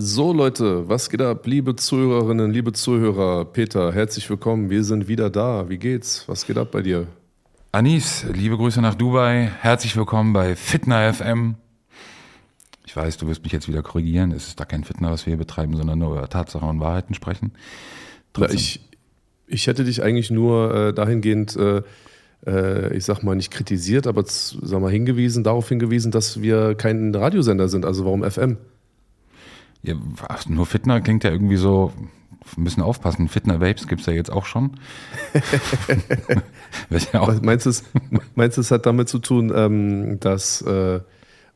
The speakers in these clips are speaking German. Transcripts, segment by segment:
So Leute, was geht ab? Liebe Zuhörerinnen, liebe Zuhörer, Peter, herzlich willkommen. Wir sind wieder da. Wie geht's? Was geht ab bei dir? Anis, liebe Grüße nach Dubai. Herzlich willkommen bei Fitner FM. Ich weiß, du wirst mich jetzt wieder korrigieren. Es ist da kein Fitner, was wir hier betreiben, sondern nur über Tatsachen und Wahrheiten sprechen. Na, ich, ich hätte dich eigentlich nur äh, dahingehend, äh, äh, ich sag mal, nicht kritisiert, aber sag mal, hingewiesen, darauf hingewiesen, dass wir kein Radiosender sind. Also warum FM? Ja, nur Fitner klingt ja irgendwie so, wir müssen aufpassen. Fitner Vapes gibt es ja jetzt auch schon. auch meinst du, es, meinst du, es hat damit zu tun, ähm, dass äh,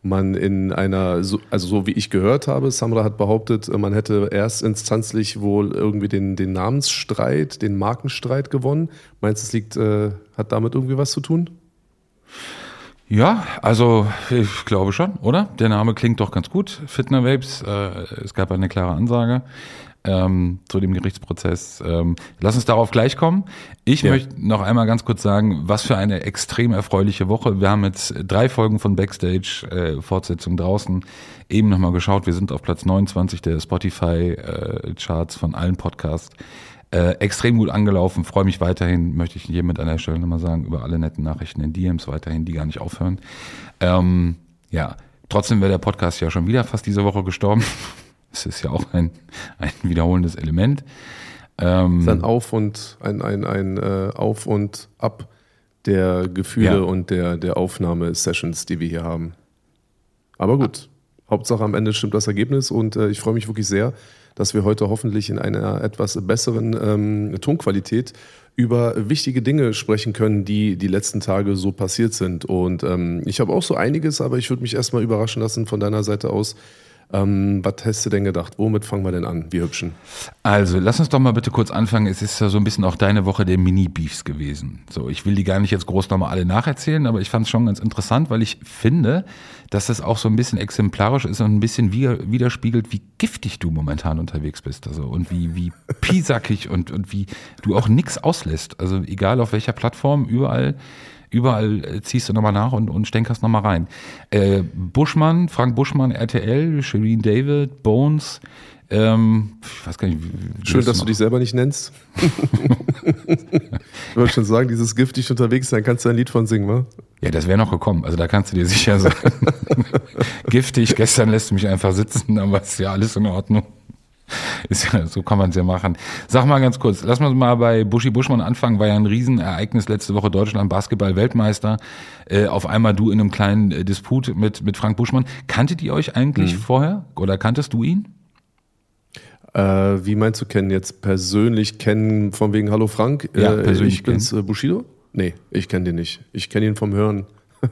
man in einer, also so wie ich gehört habe, Samra hat behauptet, man hätte erst instanzlich wohl irgendwie den, den Namensstreit, den Markenstreit gewonnen. Meinst du, es liegt, äh, hat damit irgendwie was zu tun? Ja, also ich glaube schon, oder? Der Name klingt doch ganz gut, Fitner Vapes. Äh, es gab eine klare Ansage ähm, zu dem Gerichtsprozess. Ähm, lass uns darauf gleich kommen. Ich ja. möchte noch einmal ganz kurz sagen, was für eine extrem erfreuliche Woche. Wir haben jetzt drei Folgen von Backstage, äh, Fortsetzung draußen, eben nochmal geschaut. Wir sind auf Platz 29 der Spotify-Charts äh, von allen Podcasts. Äh, extrem gut angelaufen, freue mich weiterhin, möchte ich hiermit an der Stelle nochmal sagen, über alle netten Nachrichten in DMs weiterhin, die gar nicht aufhören. Ähm, ja, trotzdem wäre der Podcast ja schon wieder fast diese Woche gestorben. Es ist ja auch ein, ein wiederholendes Element. Ähm, ein Auf und ein, ein, ein äh, Auf und Ab der Gefühle ja. und der, der Aufnahmesessions, die wir hier haben. Aber gut, Hauptsache am Ende stimmt das Ergebnis und äh, ich freue mich wirklich sehr, dass wir heute hoffentlich in einer etwas besseren ähm, Tonqualität über wichtige Dinge sprechen können, die die letzten Tage so passiert sind. Und ähm, ich habe auch so einiges, aber ich würde mich erstmal überraschen lassen von deiner Seite aus, ähm, was hast du denn gedacht? Womit fangen wir denn an, wir Hübschen? Also, lass uns doch mal bitte kurz anfangen. Es ist ja so ein bisschen auch deine Woche der Mini-Beefs gewesen. So, ich will die gar nicht jetzt groß nochmal alle nacherzählen, aber ich fand es schon ganz interessant, weil ich finde, dass das auch so ein bisschen exemplarisch ist und ein bisschen widerspiegelt, wie giftig du momentan unterwegs bist. Also, und wie, wie piesackig und, und wie du auch nichts auslässt. Also, egal auf welcher Plattform, überall Überall äh, ziehst du nochmal nach und, und stänkerst nochmal rein. Äh, Buschmann, Frank Buschmann, RTL, Shireen David, Bones, ähm, ich weiß gar nicht. Wie, Schön, dass du dich selber nicht nennst. ich wollte schon sagen, dieses giftig unterwegs sein, kannst du ein Lied von singen, wa? Ja, das wäre noch gekommen. Also da kannst du dir sicher sein. giftig, gestern lässt du mich einfach sitzen, aber ist ja alles in Ordnung. Ist ja, so kann man es ja machen. Sag mal ganz kurz, lass uns mal bei Buschi Buschmann anfangen. War ja ein Riesenereignis letzte Woche Deutschland Basketball-Weltmeister. Äh, auf einmal du in einem kleinen äh, Disput mit, mit Frank Buschmann. Kanntet ihr euch eigentlich mhm. vorher oder kanntest du ihn? Äh, wie meinst du kennen jetzt persönlich kennen von wegen Hallo Frank? Ja, äh, persönlich ich bin's äh, Bushido? Nee, ich kenne den nicht. Ich kenne ihn vom Hören.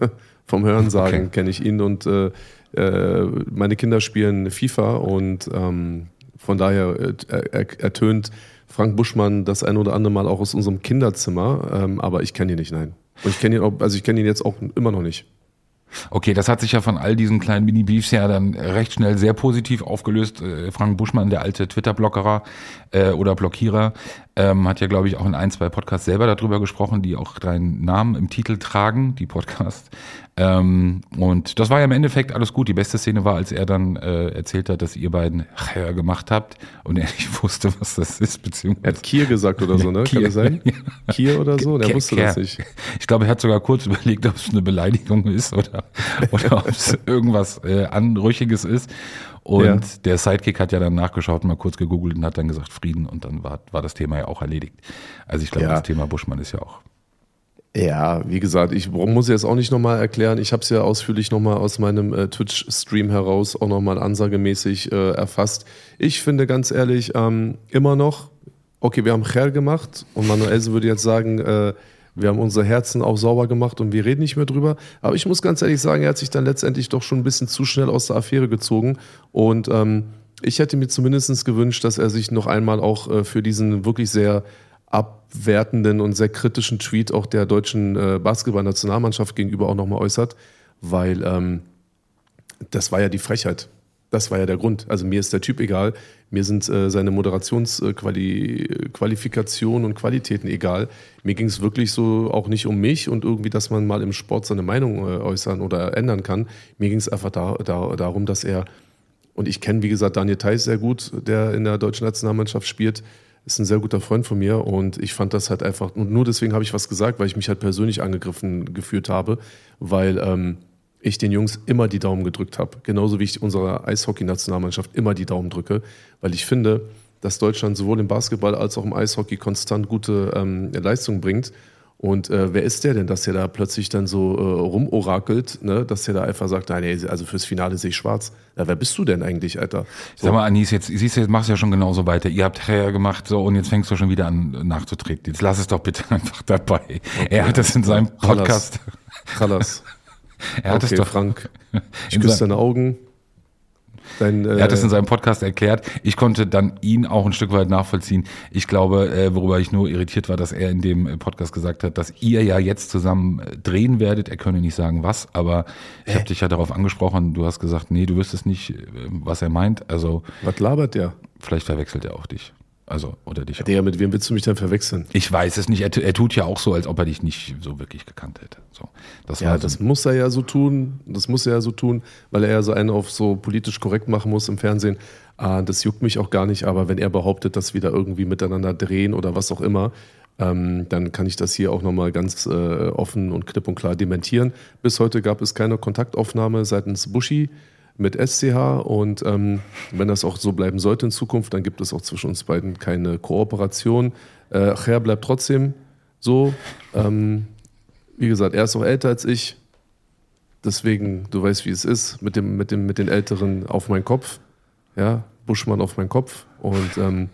vom Hören sagen okay. kenne ich ihn und äh, meine Kinder spielen FIFA und ähm, von daher äh, ertönt Frank Buschmann das ein oder andere Mal auch aus unserem Kinderzimmer, ähm, aber ich kenne ihn nicht, nein. Und ich kenne ihn also ich kenne ihn jetzt auch immer noch nicht. Okay, das hat sich ja von all diesen kleinen Mini-Beefs ja dann recht schnell sehr positiv aufgelöst. Äh, Frank Buschmann, der alte Twitter-Blockerer äh, oder Blockierer, ähm, hat ja, glaube ich, auch in ein, zwei Podcasts selber darüber gesprochen, die auch deinen Namen im Titel tragen, die Podcasts. Ähm, und das war ja im Endeffekt alles gut. Die beste Szene war, als er dann äh, erzählt hat, dass ihr beiden Chaya gemacht habt und er nicht wusste, was das ist. Beziehungsweise er hat Kier gesagt oder so, ne? Kier. Kann das sein? Ja. Kier oder so? Der wusste das nicht. Ich glaube, er hat sogar kurz überlegt, ob es eine Beleidigung ist oder, oder ob es irgendwas äh, Anrüchiges ist. Und ja. der Sidekick hat ja dann nachgeschaut, mal kurz gegoogelt und hat dann gesagt Frieden und dann war, war das Thema ja auch erledigt. Also ich glaube, ja. das Thema Buschmann ist ja auch ja, wie gesagt, ich muss jetzt auch nicht nochmal erklären. Ich habe es ja ausführlich nochmal aus meinem äh, Twitch-Stream heraus auch nochmal ansagemäßig äh, erfasst. Ich finde ganz ehrlich, ähm, immer noch, okay, wir haben Cher gemacht und Manuel würde jetzt sagen, äh, wir haben unsere Herzen auch sauber gemacht und wir reden nicht mehr drüber. Aber ich muss ganz ehrlich sagen, er hat sich dann letztendlich doch schon ein bisschen zu schnell aus der Affäre gezogen und ähm, ich hätte mir zumindest gewünscht, dass er sich noch einmal auch äh, für diesen wirklich sehr abwertenden und sehr kritischen Tweet auch der deutschen äh, Basketballnationalmannschaft gegenüber auch nochmal äußert, weil ähm, das war ja die Frechheit. Das war ja der Grund. Also mir ist der Typ egal, mir sind äh, seine Moderationsqualifikationen äh, und Qualitäten egal. Mir ging es wirklich so auch nicht um mich und irgendwie, dass man mal im Sport seine Meinung äh, äußern oder ändern kann. Mir ging es einfach da, da, darum, dass er, und ich kenne wie gesagt Daniel Theiss sehr gut, der in der deutschen Nationalmannschaft spielt, ist ein sehr guter Freund von mir und ich fand das halt einfach, und nur deswegen habe ich was gesagt, weil ich mich halt persönlich angegriffen gefühlt habe, weil ähm, ich den Jungs immer die Daumen gedrückt habe. Genauso wie ich unserer Eishockey-Nationalmannschaft immer die Daumen drücke, weil ich finde, dass Deutschland sowohl im Basketball als auch im Eishockey konstant gute ähm, Leistungen bringt. Und äh, wer ist der denn, dass der da plötzlich dann so äh, rumorakelt, ne? dass der da einfach sagt, nein, also fürs Finale sehe ich schwarz. Ja, wer bist du denn eigentlich, Alter? So. Sag mal, Anis, jetzt siehst du, jetzt machst du ja schon genauso weiter. Ihr habt Herr gemacht, so, und jetzt fängst du schon wieder an nachzutreten. Jetzt lass es doch bitte einfach dabei. Okay. Er hat das in seinem Podcast. Chalas. Er hat okay, es doch. Frank. Ich küsse deine Augen. Dein, äh er hat es in seinem Podcast erklärt. Ich konnte dann ihn auch ein Stück weit nachvollziehen. Ich glaube, äh, worüber ich nur irritiert war, dass er in dem äh, Podcast gesagt hat, dass ihr ja jetzt zusammen äh, drehen werdet. Er könne nicht sagen, was, aber ich habe dich ja darauf angesprochen. Du hast gesagt, nee, du wüsstest nicht, was er meint. Also was labert der? Vielleicht verwechselt er auch dich. Also, oder dich. Der, mit wem willst du mich dann verwechseln? Ich weiß es nicht. Er, er, tut ja auch so, als ob er dich nicht so wirklich gekannt hätte. So, das ja, so das muss er ja so tun. Das muss er ja so tun, weil er ja so einen auf so politisch korrekt machen muss im Fernsehen. Ah, das juckt mich auch gar nicht. Aber wenn er behauptet, dass wir da irgendwie miteinander drehen oder was auch immer, ähm, dann kann ich das hier auch nochmal ganz äh, offen und klipp und klar dementieren. Bis heute gab es keine Kontaktaufnahme seitens Buschi mit SCH und ähm, wenn das auch so bleiben sollte in Zukunft, dann gibt es auch zwischen uns beiden keine Kooperation. Äh, Cher bleibt trotzdem so. Ähm, wie gesagt, er ist auch älter als ich. Deswegen, du weißt, wie es ist, mit, dem, mit, dem, mit den Älteren auf meinen Kopf. Ja, Buschmann auf meinen Kopf. Und ähm,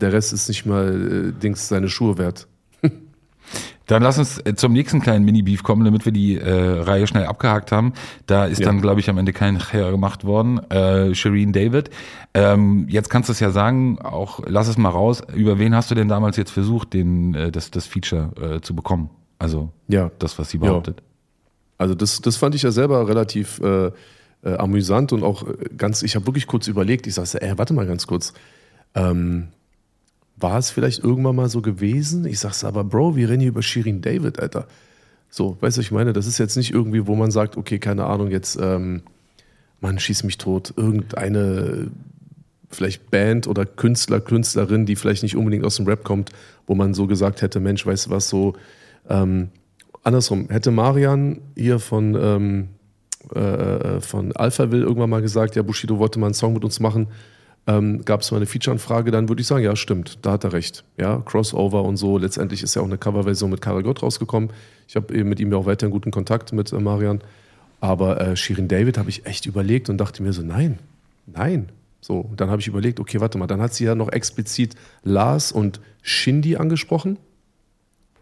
der Rest ist nicht mal äh, Dings seine Schuhe wert. Dann lass uns äh, zum nächsten kleinen Mini-Beef kommen, damit wir die äh, Reihe schnell abgehakt haben. Da ist ja. dann, glaube ich, am Ende kein Chair gemacht worden. Äh, Shireen David. Ähm, jetzt kannst du es ja sagen, auch lass es mal raus. Über wen hast du denn damals jetzt versucht, den, äh, das, das Feature äh, zu bekommen? Also ja. das, was sie behauptet. Ja. Also das, das fand ich ja selber relativ äh, äh, amüsant und auch äh, ganz, ich habe wirklich kurz überlegt, ich sagte, ey, warte mal ganz kurz. Ähm, war es vielleicht irgendwann mal so gewesen? Ich sag's aber, Bro, wir reden hier über Shirin David, Alter. So, weißt du, ich meine, das ist jetzt nicht irgendwie, wo man sagt, okay, keine Ahnung, jetzt, ähm, man schießt mich tot. Irgendeine vielleicht Band oder Künstler, Künstlerin, die vielleicht nicht unbedingt aus dem Rap kommt, wo man so gesagt hätte, Mensch, weißt du was, so ähm, andersrum, hätte Marian hier von, ähm, äh, äh von Alphaville irgendwann mal gesagt, ja, Bushido wollte mal einen Song mit uns machen, ähm, gab es mal eine Feature-Anfrage, dann würde ich sagen, ja, stimmt, da hat er recht. Ja, Crossover und so. Letztendlich ist ja auch eine Coverversion mit Karagott rausgekommen. Ich habe mit ihm ja auch weiterhin guten Kontakt mit äh, Marian. Aber äh, Shirin David habe ich echt überlegt und dachte mir so, nein, nein. So, und dann habe ich überlegt, okay, warte mal, dann hat sie ja noch explizit Lars und Shindy angesprochen.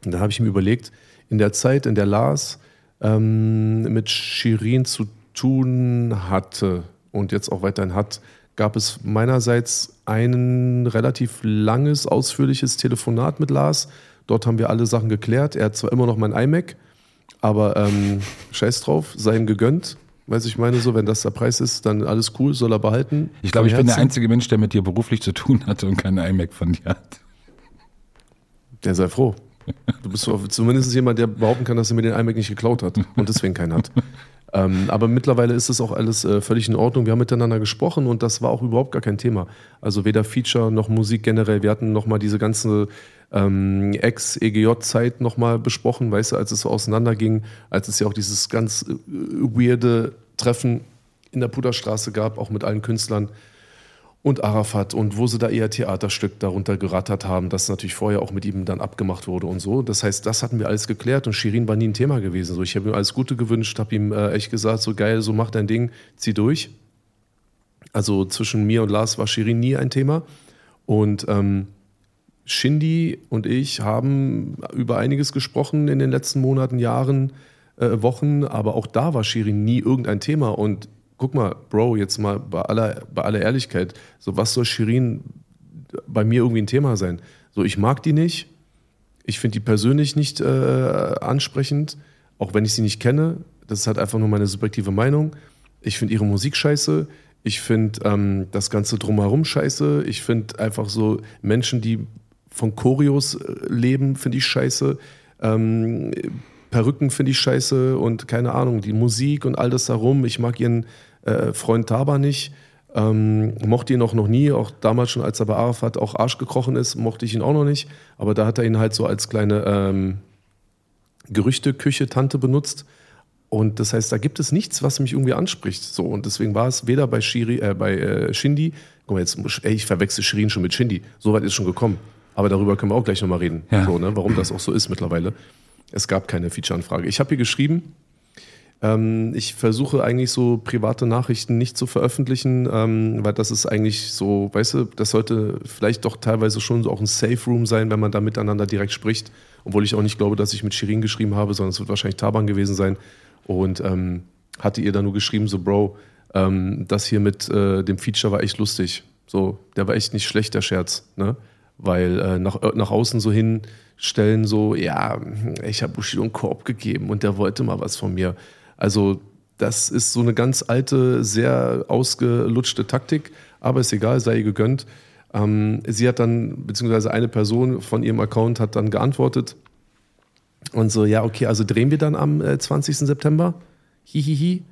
Und dann habe ich mir überlegt, in der Zeit, in der Lars ähm, mit Shirin zu tun hatte und jetzt auch weiterhin hat, gab es meinerseits ein relativ langes, ausführliches Telefonat mit Lars. Dort haben wir alle Sachen geklärt. Er hat zwar immer noch mein iMac, aber ähm, scheiß drauf, sei ihm gegönnt. Weiß ich meine so, wenn das der Preis ist, dann alles cool, soll er behalten. Ich glaube, ich bin der einzige Mensch, der mit dir beruflich zu tun hatte und keinen iMac von dir hat. Der sei froh. Du bist zumindest jemand, der behaupten kann, dass er mir den iMac nicht geklaut hat und deswegen keinen hat. Ähm, aber mittlerweile ist es auch alles äh, völlig in Ordnung. Wir haben miteinander gesprochen und das war auch überhaupt gar kein Thema. Also weder Feature noch Musik generell. Wir hatten nochmal diese ganze ähm, Ex-EGJ-Zeit nochmal besprochen, weißt du, als es so auseinanderging, als es ja auch dieses ganz äh, weirde Treffen in der Puderstraße gab, auch mit allen Künstlern und Arafat und wo sie da eher Theaterstück darunter gerattert haben, das natürlich vorher auch mit ihm dann abgemacht wurde und so. Das heißt, das hatten wir alles geklärt und Shirin war nie ein Thema gewesen. So, ich habe ihm alles Gute gewünscht, habe ihm äh, echt gesagt, so geil, so mach dein Ding, zieh durch. Also zwischen mir und Lars war Shirin nie ein Thema und ähm, Shindy und ich haben über einiges gesprochen in den letzten Monaten, Jahren, äh, Wochen, aber auch da war Shirin nie irgendein Thema und guck mal, Bro, jetzt mal bei aller, bei aller Ehrlichkeit, so was soll Shirin bei mir irgendwie ein Thema sein? So, ich mag die nicht. Ich finde die persönlich nicht äh, ansprechend, auch wenn ich sie nicht kenne. Das ist halt einfach nur meine subjektive Meinung. Ich finde ihre Musik scheiße. Ich finde ähm, das Ganze drumherum scheiße. Ich finde einfach so Menschen, die von Choreos äh, leben, finde ich scheiße. Ähm, Perücken finde ich scheiße und keine Ahnung, die Musik und all das darum. Ich mag ihren äh, Freund Taba nicht. Ähm, mochte ihn auch noch nie, auch damals schon, als er bei Arafat auch Arsch gekrochen ist, mochte ich ihn auch noch nicht. Aber da hat er ihn halt so als kleine ähm, Gerüchteküche-Tante benutzt. Und das heißt, da gibt es nichts, was mich irgendwie anspricht. So, und deswegen war es weder bei, Shiri, äh, bei äh, Shindy, guck mal, jetzt, ey, ich verwechsel Shirin schon mit Shindy. So weit ist schon gekommen. Aber darüber können wir auch gleich nochmal reden, ja. so, ne, warum das auch so ist mittlerweile. Es gab keine Feature-Anfrage. Ich habe hier geschrieben, ähm, ich versuche eigentlich so private Nachrichten nicht zu veröffentlichen, ähm, weil das ist eigentlich so, weißt du, das sollte vielleicht doch teilweise schon so auch ein Safe Room sein, wenn man da miteinander direkt spricht. Obwohl ich auch nicht glaube, dass ich mit Shirin geschrieben habe, sondern es wird wahrscheinlich Taban gewesen sein. Und ähm, hatte ihr dann nur geschrieben, so Bro, ähm, das hier mit äh, dem Feature war echt lustig. So, der war echt nicht schlecht, der Scherz. Ne? Weil äh, nach, nach außen so hinstellen, so, ja, ich habe Bushido einen Korb gegeben und der wollte mal was von mir. Also das ist so eine ganz alte, sehr ausgelutschte Taktik, aber ist egal, sei ihr gegönnt. Ähm, sie hat dann, beziehungsweise eine Person von ihrem Account hat dann geantwortet und so, ja, okay, also drehen wir dann am äh, 20. September. Hihihi,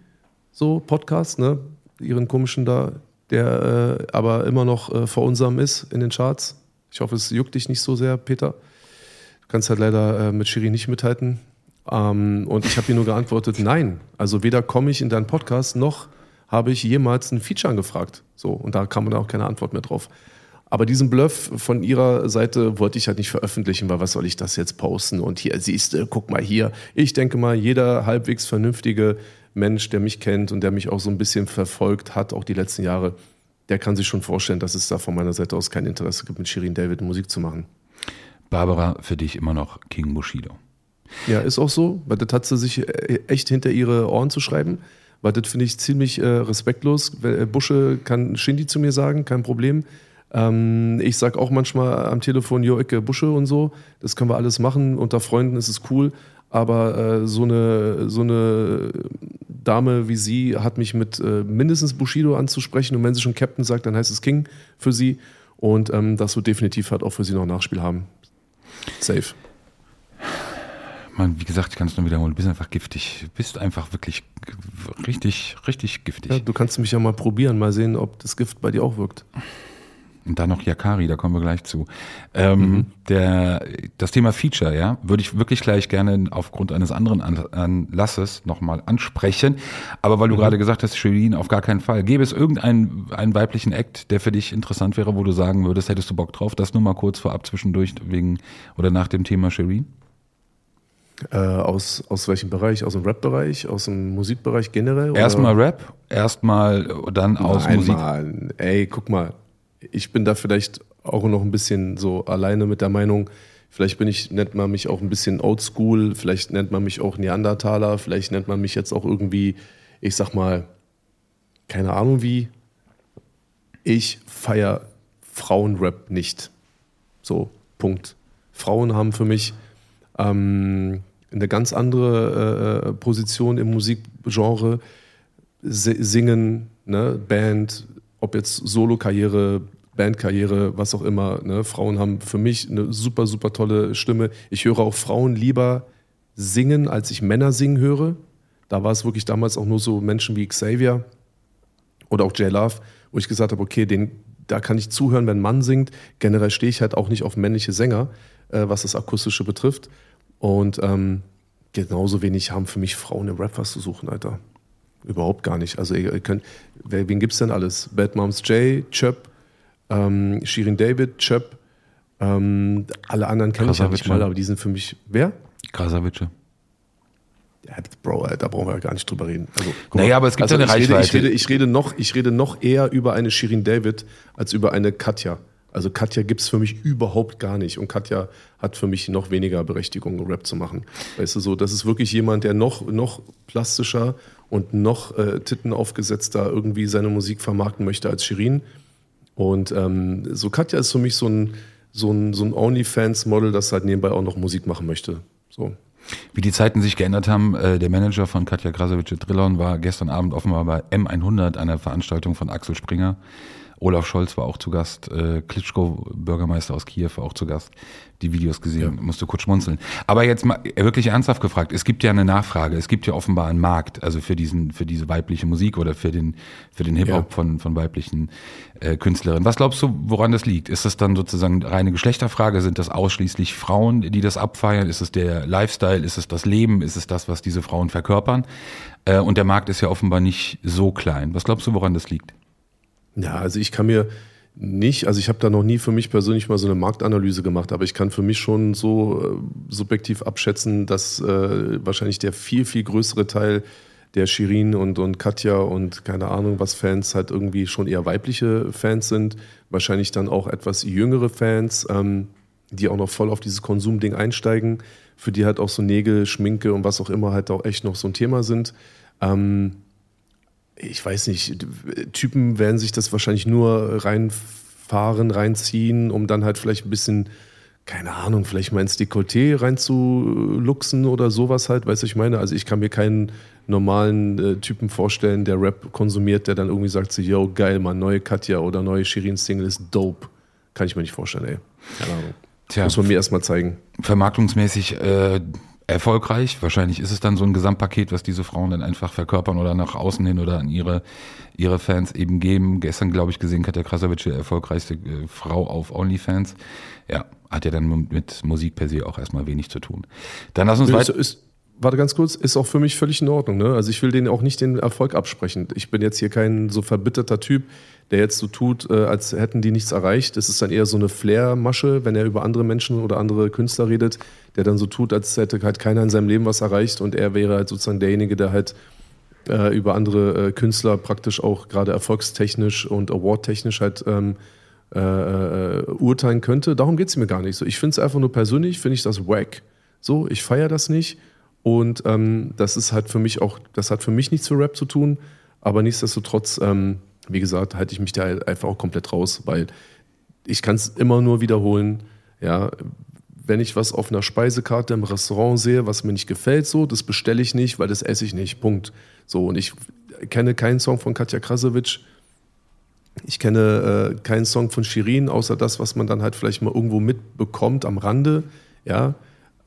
so Podcast, ne? Ihren komischen da, der äh, aber immer noch äh, vor unserem ist in den Charts. Ich hoffe, es juckt dich nicht so sehr, Peter. Du kannst halt leider äh, mit Shiri nicht mithalten. Ähm, und ich habe ihr nur geantwortet, nein. Also weder komme ich in deinen Podcast, noch habe ich jemals ein Feature angefragt. So, und da kam dann auch keine Antwort mehr drauf. Aber diesen Bluff von ihrer Seite wollte ich halt nicht veröffentlichen, weil was soll ich das jetzt posten? Und hier siehst du, guck mal hier. Ich denke mal, jeder halbwegs vernünftige Mensch, der mich kennt und der mich auch so ein bisschen verfolgt hat, auch die letzten Jahre, der kann sich schon vorstellen, dass es da von meiner Seite aus kein Interesse gibt, mit Shirin David Musik zu machen. Barbara, für dich immer noch King Bushido. Ja, ist auch so, weil das hat sie sich äh, echt hinter ihre Ohren zu schreiben. Weil das finde ich ziemlich äh, respektlos. Äh, Busche kann Shindy zu mir sagen, kein Problem. Ähm, ich sage auch manchmal am Telefon, Jo, Ecke, Busche und so. Das können wir alles machen. Unter Freunden ist es cool. Aber äh, so, eine, so eine Dame wie sie hat mich mit äh, mindestens Bushido anzusprechen. Und wenn sie schon Captain sagt, dann heißt es King für sie. Und ähm, das wird definitiv halt auch für sie noch Nachspiel haben. Safe man, wie gesagt, ich kann es nur wiederholen, du bist einfach giftig. Du bist einfach wirklich richtig, richtig giftig. Ja, du kannst mich ja mal probieren, mal sehen, ob das Gift bei dir auch wirkt. Und dann noch Yakari, da kommen wir gleich zu. Ähm, mhm. der, das Thema Feature, ja, würde ich wirklich gleich gerne aufgrund eines anderen Anlasses nochmal ansprechen. Aber weil du mhm. gerade gesagt hast, Shirin, auf gar keinen Fall. Gäbe es irgendeinen einen weiblichen Act, der für dich interessant wäre, wo du sagen würdest, hättest du Bock drauf? Das nur mal kurz vorab zwischendurch wegen oder nach dem Thema Shirin? Äh, aus, aus welchem Bereich? Aus dem Rap-Bereich? Aus dem Musikbereich generell? Erstmal Rap, erstmal dann aus Nein, Musik. Mann. Ey, guck mal, ich bin da vielleicht auch noch ein bisschen so alleine mit der Meinung, vielleicht bin ich, nennt man mich auch ein bisschen oldschool, vielleicht nennt man mich auch Neandertaler, vielleicht nennt man mich jetzt auch irgendwie, ich sag mal, keine Ahnung wie. Ich feiere Frauenrap nicht. So, Punkt. Frauen haben für mich ähm, eine ganz andere äh, äh, Position im Musikgenre. Singen, ne, Band, ob jetzt Solo-Karriere, Bandkarriere, was auch immer. Ne? Frauen haben für mich eine super, super tolle Stimme. Ich höre auch Frauen lieber singen, als ich Männer singen höre. Da war es wirklich damals auch nur so Menschen wie Xavier oder auch J Love, wo ich gesagt habe, okay, den, da kann ich zuhören, wenn ein Mann singt. Generell stehe ich halt auch nicht auf männliche Sänger, äh, was das Akustische betrifft. Und ähm, genauso wenig haben für mich Frauen im Rap was zu suchen, Alter. Überhaupt gar nicht. Also ihr könnt, wer, wen gibt's denn alles? Bad Moms J, Chöp, ähm, Shirin David, Chöp, ähm, alle anderen kenne ich ja nicht mal, aber die sind für mich. Wer? Krasavice. Ja, Bro, da brauchen wir gar nicht drüber reden. Also, naja, aber es gibt also ja eine ich Reichweite. Rede, ich, rede, ich, rede noch, ich rede noch eher über eine Shirin David als über eine Katja. Also Katja gibt es für mich überhaupt gar nicht. Und Katja hat für mich noch weniger Berechtigung, Rap zu machen. Weißt du so, das ist wirklich jemand, der noch, noch plastischer und noch äh, Titten irgendwie seine Musik vermarkten möchte als Shirin. Und ähm, so Katja ist für mich so ein, so ein, so ein OnlyFans-Model, das halt nebenbei auch noch Musik machen möchte. So. Wie die Zeiten sich geändert haben, äh, der Manager von Katja Krasowitsche Trillon war gestern Abend offenbar bei M100, einer Veranstaltung von Axel Springer. Olaf Scholz war auch zu Gast, äh, Klitschko, Bürgermeister aus Kiew, war auch zu Gast. Die Videos gesehen, ja. musste kurz schmunzeln. Aber jetzt mal wirklich ernsthaft gefragt, es gibt ja eine Nachfrage, es gibt ja offenbar einen Markt, also für diesen, für diese weibliche Musik oder für den, für den Hip-Hop ja. von, von weiblichen äh, Künstlerinnen. Was glaubst du, woran das liegt? Ist das dann sozusagen reine Geschlechterfrage? Sind das ausschließlich Frauen, die das abfeiern? Ist es der Lifestyle? Ist es das Leben? Ist es das, was diese Frauen verkörpern? Äh, und der Markt ist ja offenbar nicht so klein. Was glaubst du, woran das liegt? Ja, also ich kann mir nicht, also ich habe da noch nie für mich persönlich mal so eine Marktanalyse gemacht, aber ich kann für mich schon so äh, subjektiv abschätzen, dass äh, wahrscheinlich der viel, viel größere Teil der Shirin und, und Katja und keine Ahnung was Fans halt irgendwie schon eher weibliche Fans sind, wahrscheinlich dann auch etwas jüngere Fans, ähm, die auch noch voll auf dieses Konsumding einsteigen, für die halt auch so Nägel, Schminke und was auch immer halt auch echt noch so ein Thema sind. Ähm, ich weiß nicht, Typen werden sich das wahrscheinlich nur reinfahren, reinziehen, um dann halt vielleicht ein bisschen, keine Ahnung, vielleicht mal ins Dekolleté reinzuluxen oder sowas halt, weißt du, ich meine? Also ich kann mir keinen normalen äh, Typen vorstellen, der Rap konsumiert, der dann irgendwie sagt so, yo, geil, man, neue Katja oder neue Shirin-Single ist dope. Kann ich mir nicht vorstellen, ey. Keine Ahnung. Tja, Muss man mir erstmal zeigen. Vermarktungsmäßig äh, erfolgreich. Wahrscheinlich ist es dann so ein Gesamtpaket, was diese Frauen dann einfach verkörpern oder nach außen hin oder an ihre, ihre Fans eben geben. Gestern, glaube ich, gesehen, Katja Krasavic, die erfolgreichste äh, Frau auf OnlyFans. Ja, hat ja dann mit Musik per se auch erstmal wenig zu tun. Dann lass uns weiter warte ganz kurz, ist auch für mich völlig in Ordnung. Ne? Also ich will denen auch nicht den Erfolg absprechen. Ich bin jetzt hier kein so verbitterter Typ, der jetzt so tut, äh, als hätten die nichts erreicht. Das ist dann eher so eine Flair-Masche, wenn er über andere Menschen oder andere Künstler redet, der dann so tut, als hätte halt keiner in seinem Leben was erreicht und er wäre halt sozusagen derjenige, der halt äh, über andere äh, Künstler praktisch auch gerade erfolgstechnisch und awardtechnisch halt ähm, äh, äh, urteilen könnte. Darum geht es mir gar nicht so. Ich finde es einfach nur persönlich, finde ich das wack. So, ich feiere das nicht und ähm, das ist halt für mich auch, das hat für mich nichts für Rap zu tun, aber nichtsdestotrotz, ähm, wie gesagt, halte ich mich da einfach auch komplett raus, weil ich kann es immer nur wiederholen, ja, wenn ich was auf einer Speisekarte im Restaurant sehe, was mir nicht gefällt, so, das bestelle ich nicht, weil das esse ich nicht. Punkt. So, und ich kenne keinen Song von Katja Krasowitsch. Ich kenne äh, keinen Song von Shirin, außer das, was man dann halt vielleicht mal irgendwo mitbekommt am Rande. Ja,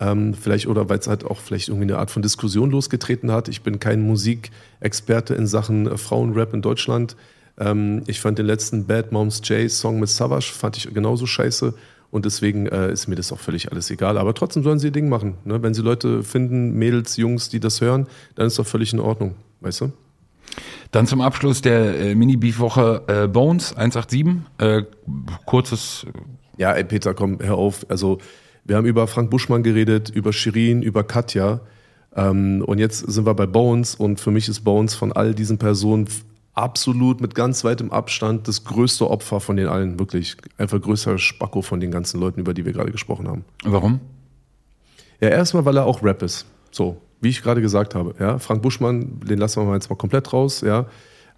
ähm, vielleicht oder weil es halt auch vielleicht irgendwie eine Art von Diskussion losgetreten hat. Ich bin kein Musikexperte in Sachen äh, Frauenrap in Deutschland. Ähm, ich fand den letzten Bad Moms J Song mit Savage fand ich genauso scheiße. Und deswegen äh, ist mir das auch völlig alles egal. Aber trotzdem sollen sie ihr Ding machen. Ne? Wenn sie Leute finden, Mädels, Jungs, die das hören, dann ist doch völlig in Ordnung. Weißt du? Dann zum Abschluss der äh, Mini-Beef-Woche äh, Bones 187. Äh, kurzes. Ja, ey Peter, komm, hör auf. Also wir haben über Frank Buschmann geredet, über Shirin, über Katja. Ähm, und jetzt sind wir bei Bones und für mich ist Bones von all diesen Personen absolut mit ganz weitem Abstand das größte Opfer von den allen, wirklich. Einfach größer Spacko von den ganzen Leuten, über die wir gerade gesprochen haben. Warum? Ja, erstmal, weil er auch Rap ist. So, wie ich gerade gesagt habe. Ja, Frank Buschmann, den lassen wir mal jetzt mal komplett raus. Ja,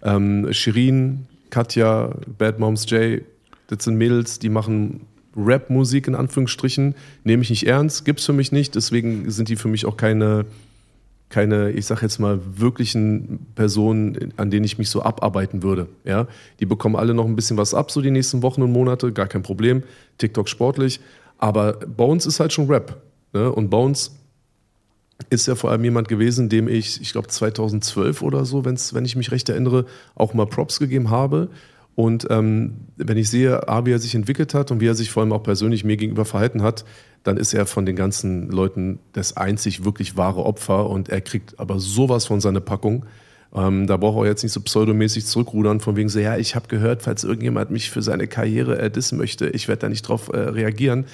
ähm, Shirin, Katja, Bad Moms J, das sind Mädels, die machen Rap-Musik in Anführungsstrichen, nehme ich nicht ernst, gibt es für mich nicht, deswegen sind die für mich auch keine, keine, ich sag jetzt mal, wirklichen Personen, an denen ich mich so abarbeiten würde. Ja? Die bekommen alle noch ein bisschen was ab, so die nächsten Wochen und Monate, gar kein Problem. TikTok sportlich. Aber Bones ist halt schon Rap. Ne? Und Bones ist ja vor allem jemand gewesen, dem ich, ich glaube 2012 oder so, wenn's, wenn ich mich recht erinnere, auch mal Props gegeben habe. Und ähm, wenn ich sehe, A, wie er sich entwickelt hat und wie er sich vor allem auch persönlich mir gegenüber verhalten hat, dann ist er von den ganzen Leuten das einzig wirklich wahre Opfer und er kriegt aber sowas von seiner Packung. Ähm, da braucht er jetzt nicht so pseudomäßig zurückrudern, von wegen so, ja, ich habe gehört, falls irgendjemand mich für seine Karriere äh, möchte, ich werde da nicht drauf äh, reagieren.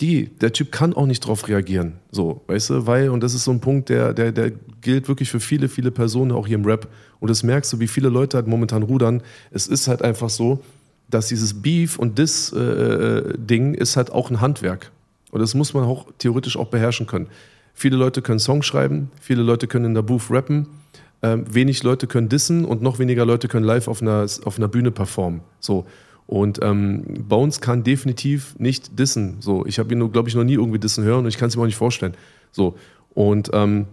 Die, der Typ kann auch nicht drauf reagieren. So, weißt du, weil, und das ist so ein Punkt, der, der, der gilt wirklich für viele, viele Personen, auch hier im Rap. Und das merkst du, wie viele Leute halt momentan rudern. Es ist halt einfach so, dass dieses Beef und Diss-Ding äh, ist halt auch ein Handwerk. Und das muss man auch theoretisch auch beherrschen können. Viele Leute können Songs schreiben, viele Leute können in der Booth rappen, ähm, wenig Leute können dissen und noch weniger Leute können live auf einer, auf einer Bühne performen. So. Und ähm, Bones kann definitiv nicht dissen. So, ich habe ihn glaube ich, noch nie irgendwie dissen hören und ich kann es mir auch nicht vorstellen. So. Und ähm,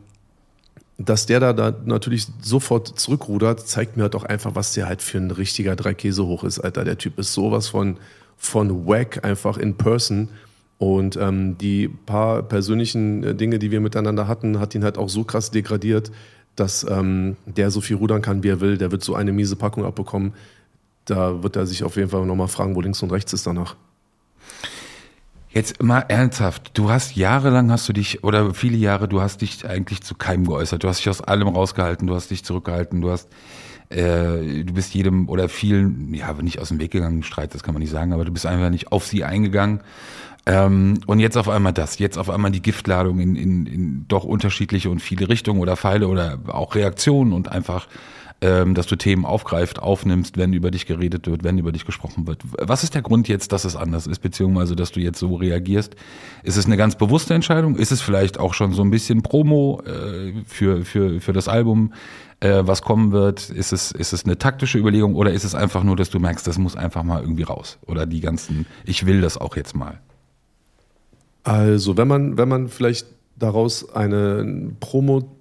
dass der da, da natürlich sofort zurückrudert, zeigt mir halt auch einfach, was der halt für ein richtiger Dreikäse hoch ist, Alter. Der Typ ist sowas von, von wack einfach in person. Und ähm, die paar persönlichen äh, Dinge, die wir miteinander hatten, hat ihn halt auch so krass degradiert, dass ähm, der so viel rudern kann, wie er will. Der wird so eine miese Packung abbekommen. Da wird er sich auf jeden Fall nochmal fragen, wo links und rechts ist danach. Jetzt mal ernsthaft, du hast jahrelang hast du dich, oder viele Jahre, du hast dich eigentlich zu keinem geäußert. Du hast dich aus allem rausgehalten, du hast dich zurückgehalten, du hast, äh, du bist jedem oder vielen, ja, nicht aus dem Weg gegangen, Streit, das kann man nicht sagen, aber du bist einfach nicht auf sie eingegangen. Ähm, und jetzt auf einmal das, jetzt auf einmal die Giftladung in, in, in doch unterschiedliche und viele Richtungen oder Pfeile oder auch Reaktionen und einfach ähm, dass du Themen aufgreifst, aufnimmst, wenn über dich geredet wird, wenn über dich gesprochen wird. Was ist der Grund jetzt, dass es anders ist, beziehungsweise dass du jetzt so reagierst? Ist es eine ganz bewusste Entscheidung? Ist es vielleicht auch schon so ein bisschen Promo äh, für, für, für das Album, äh, was kommen wird? Ist es, ist es eine taktische Überlegung oder ist es einfach nur, dass du merkst, das muss einfach mal irgendwie raus? Oder die ganzen, ich will das auch jetzt mal? Also, wenn man, wenn man vielleicht daraus eine Promo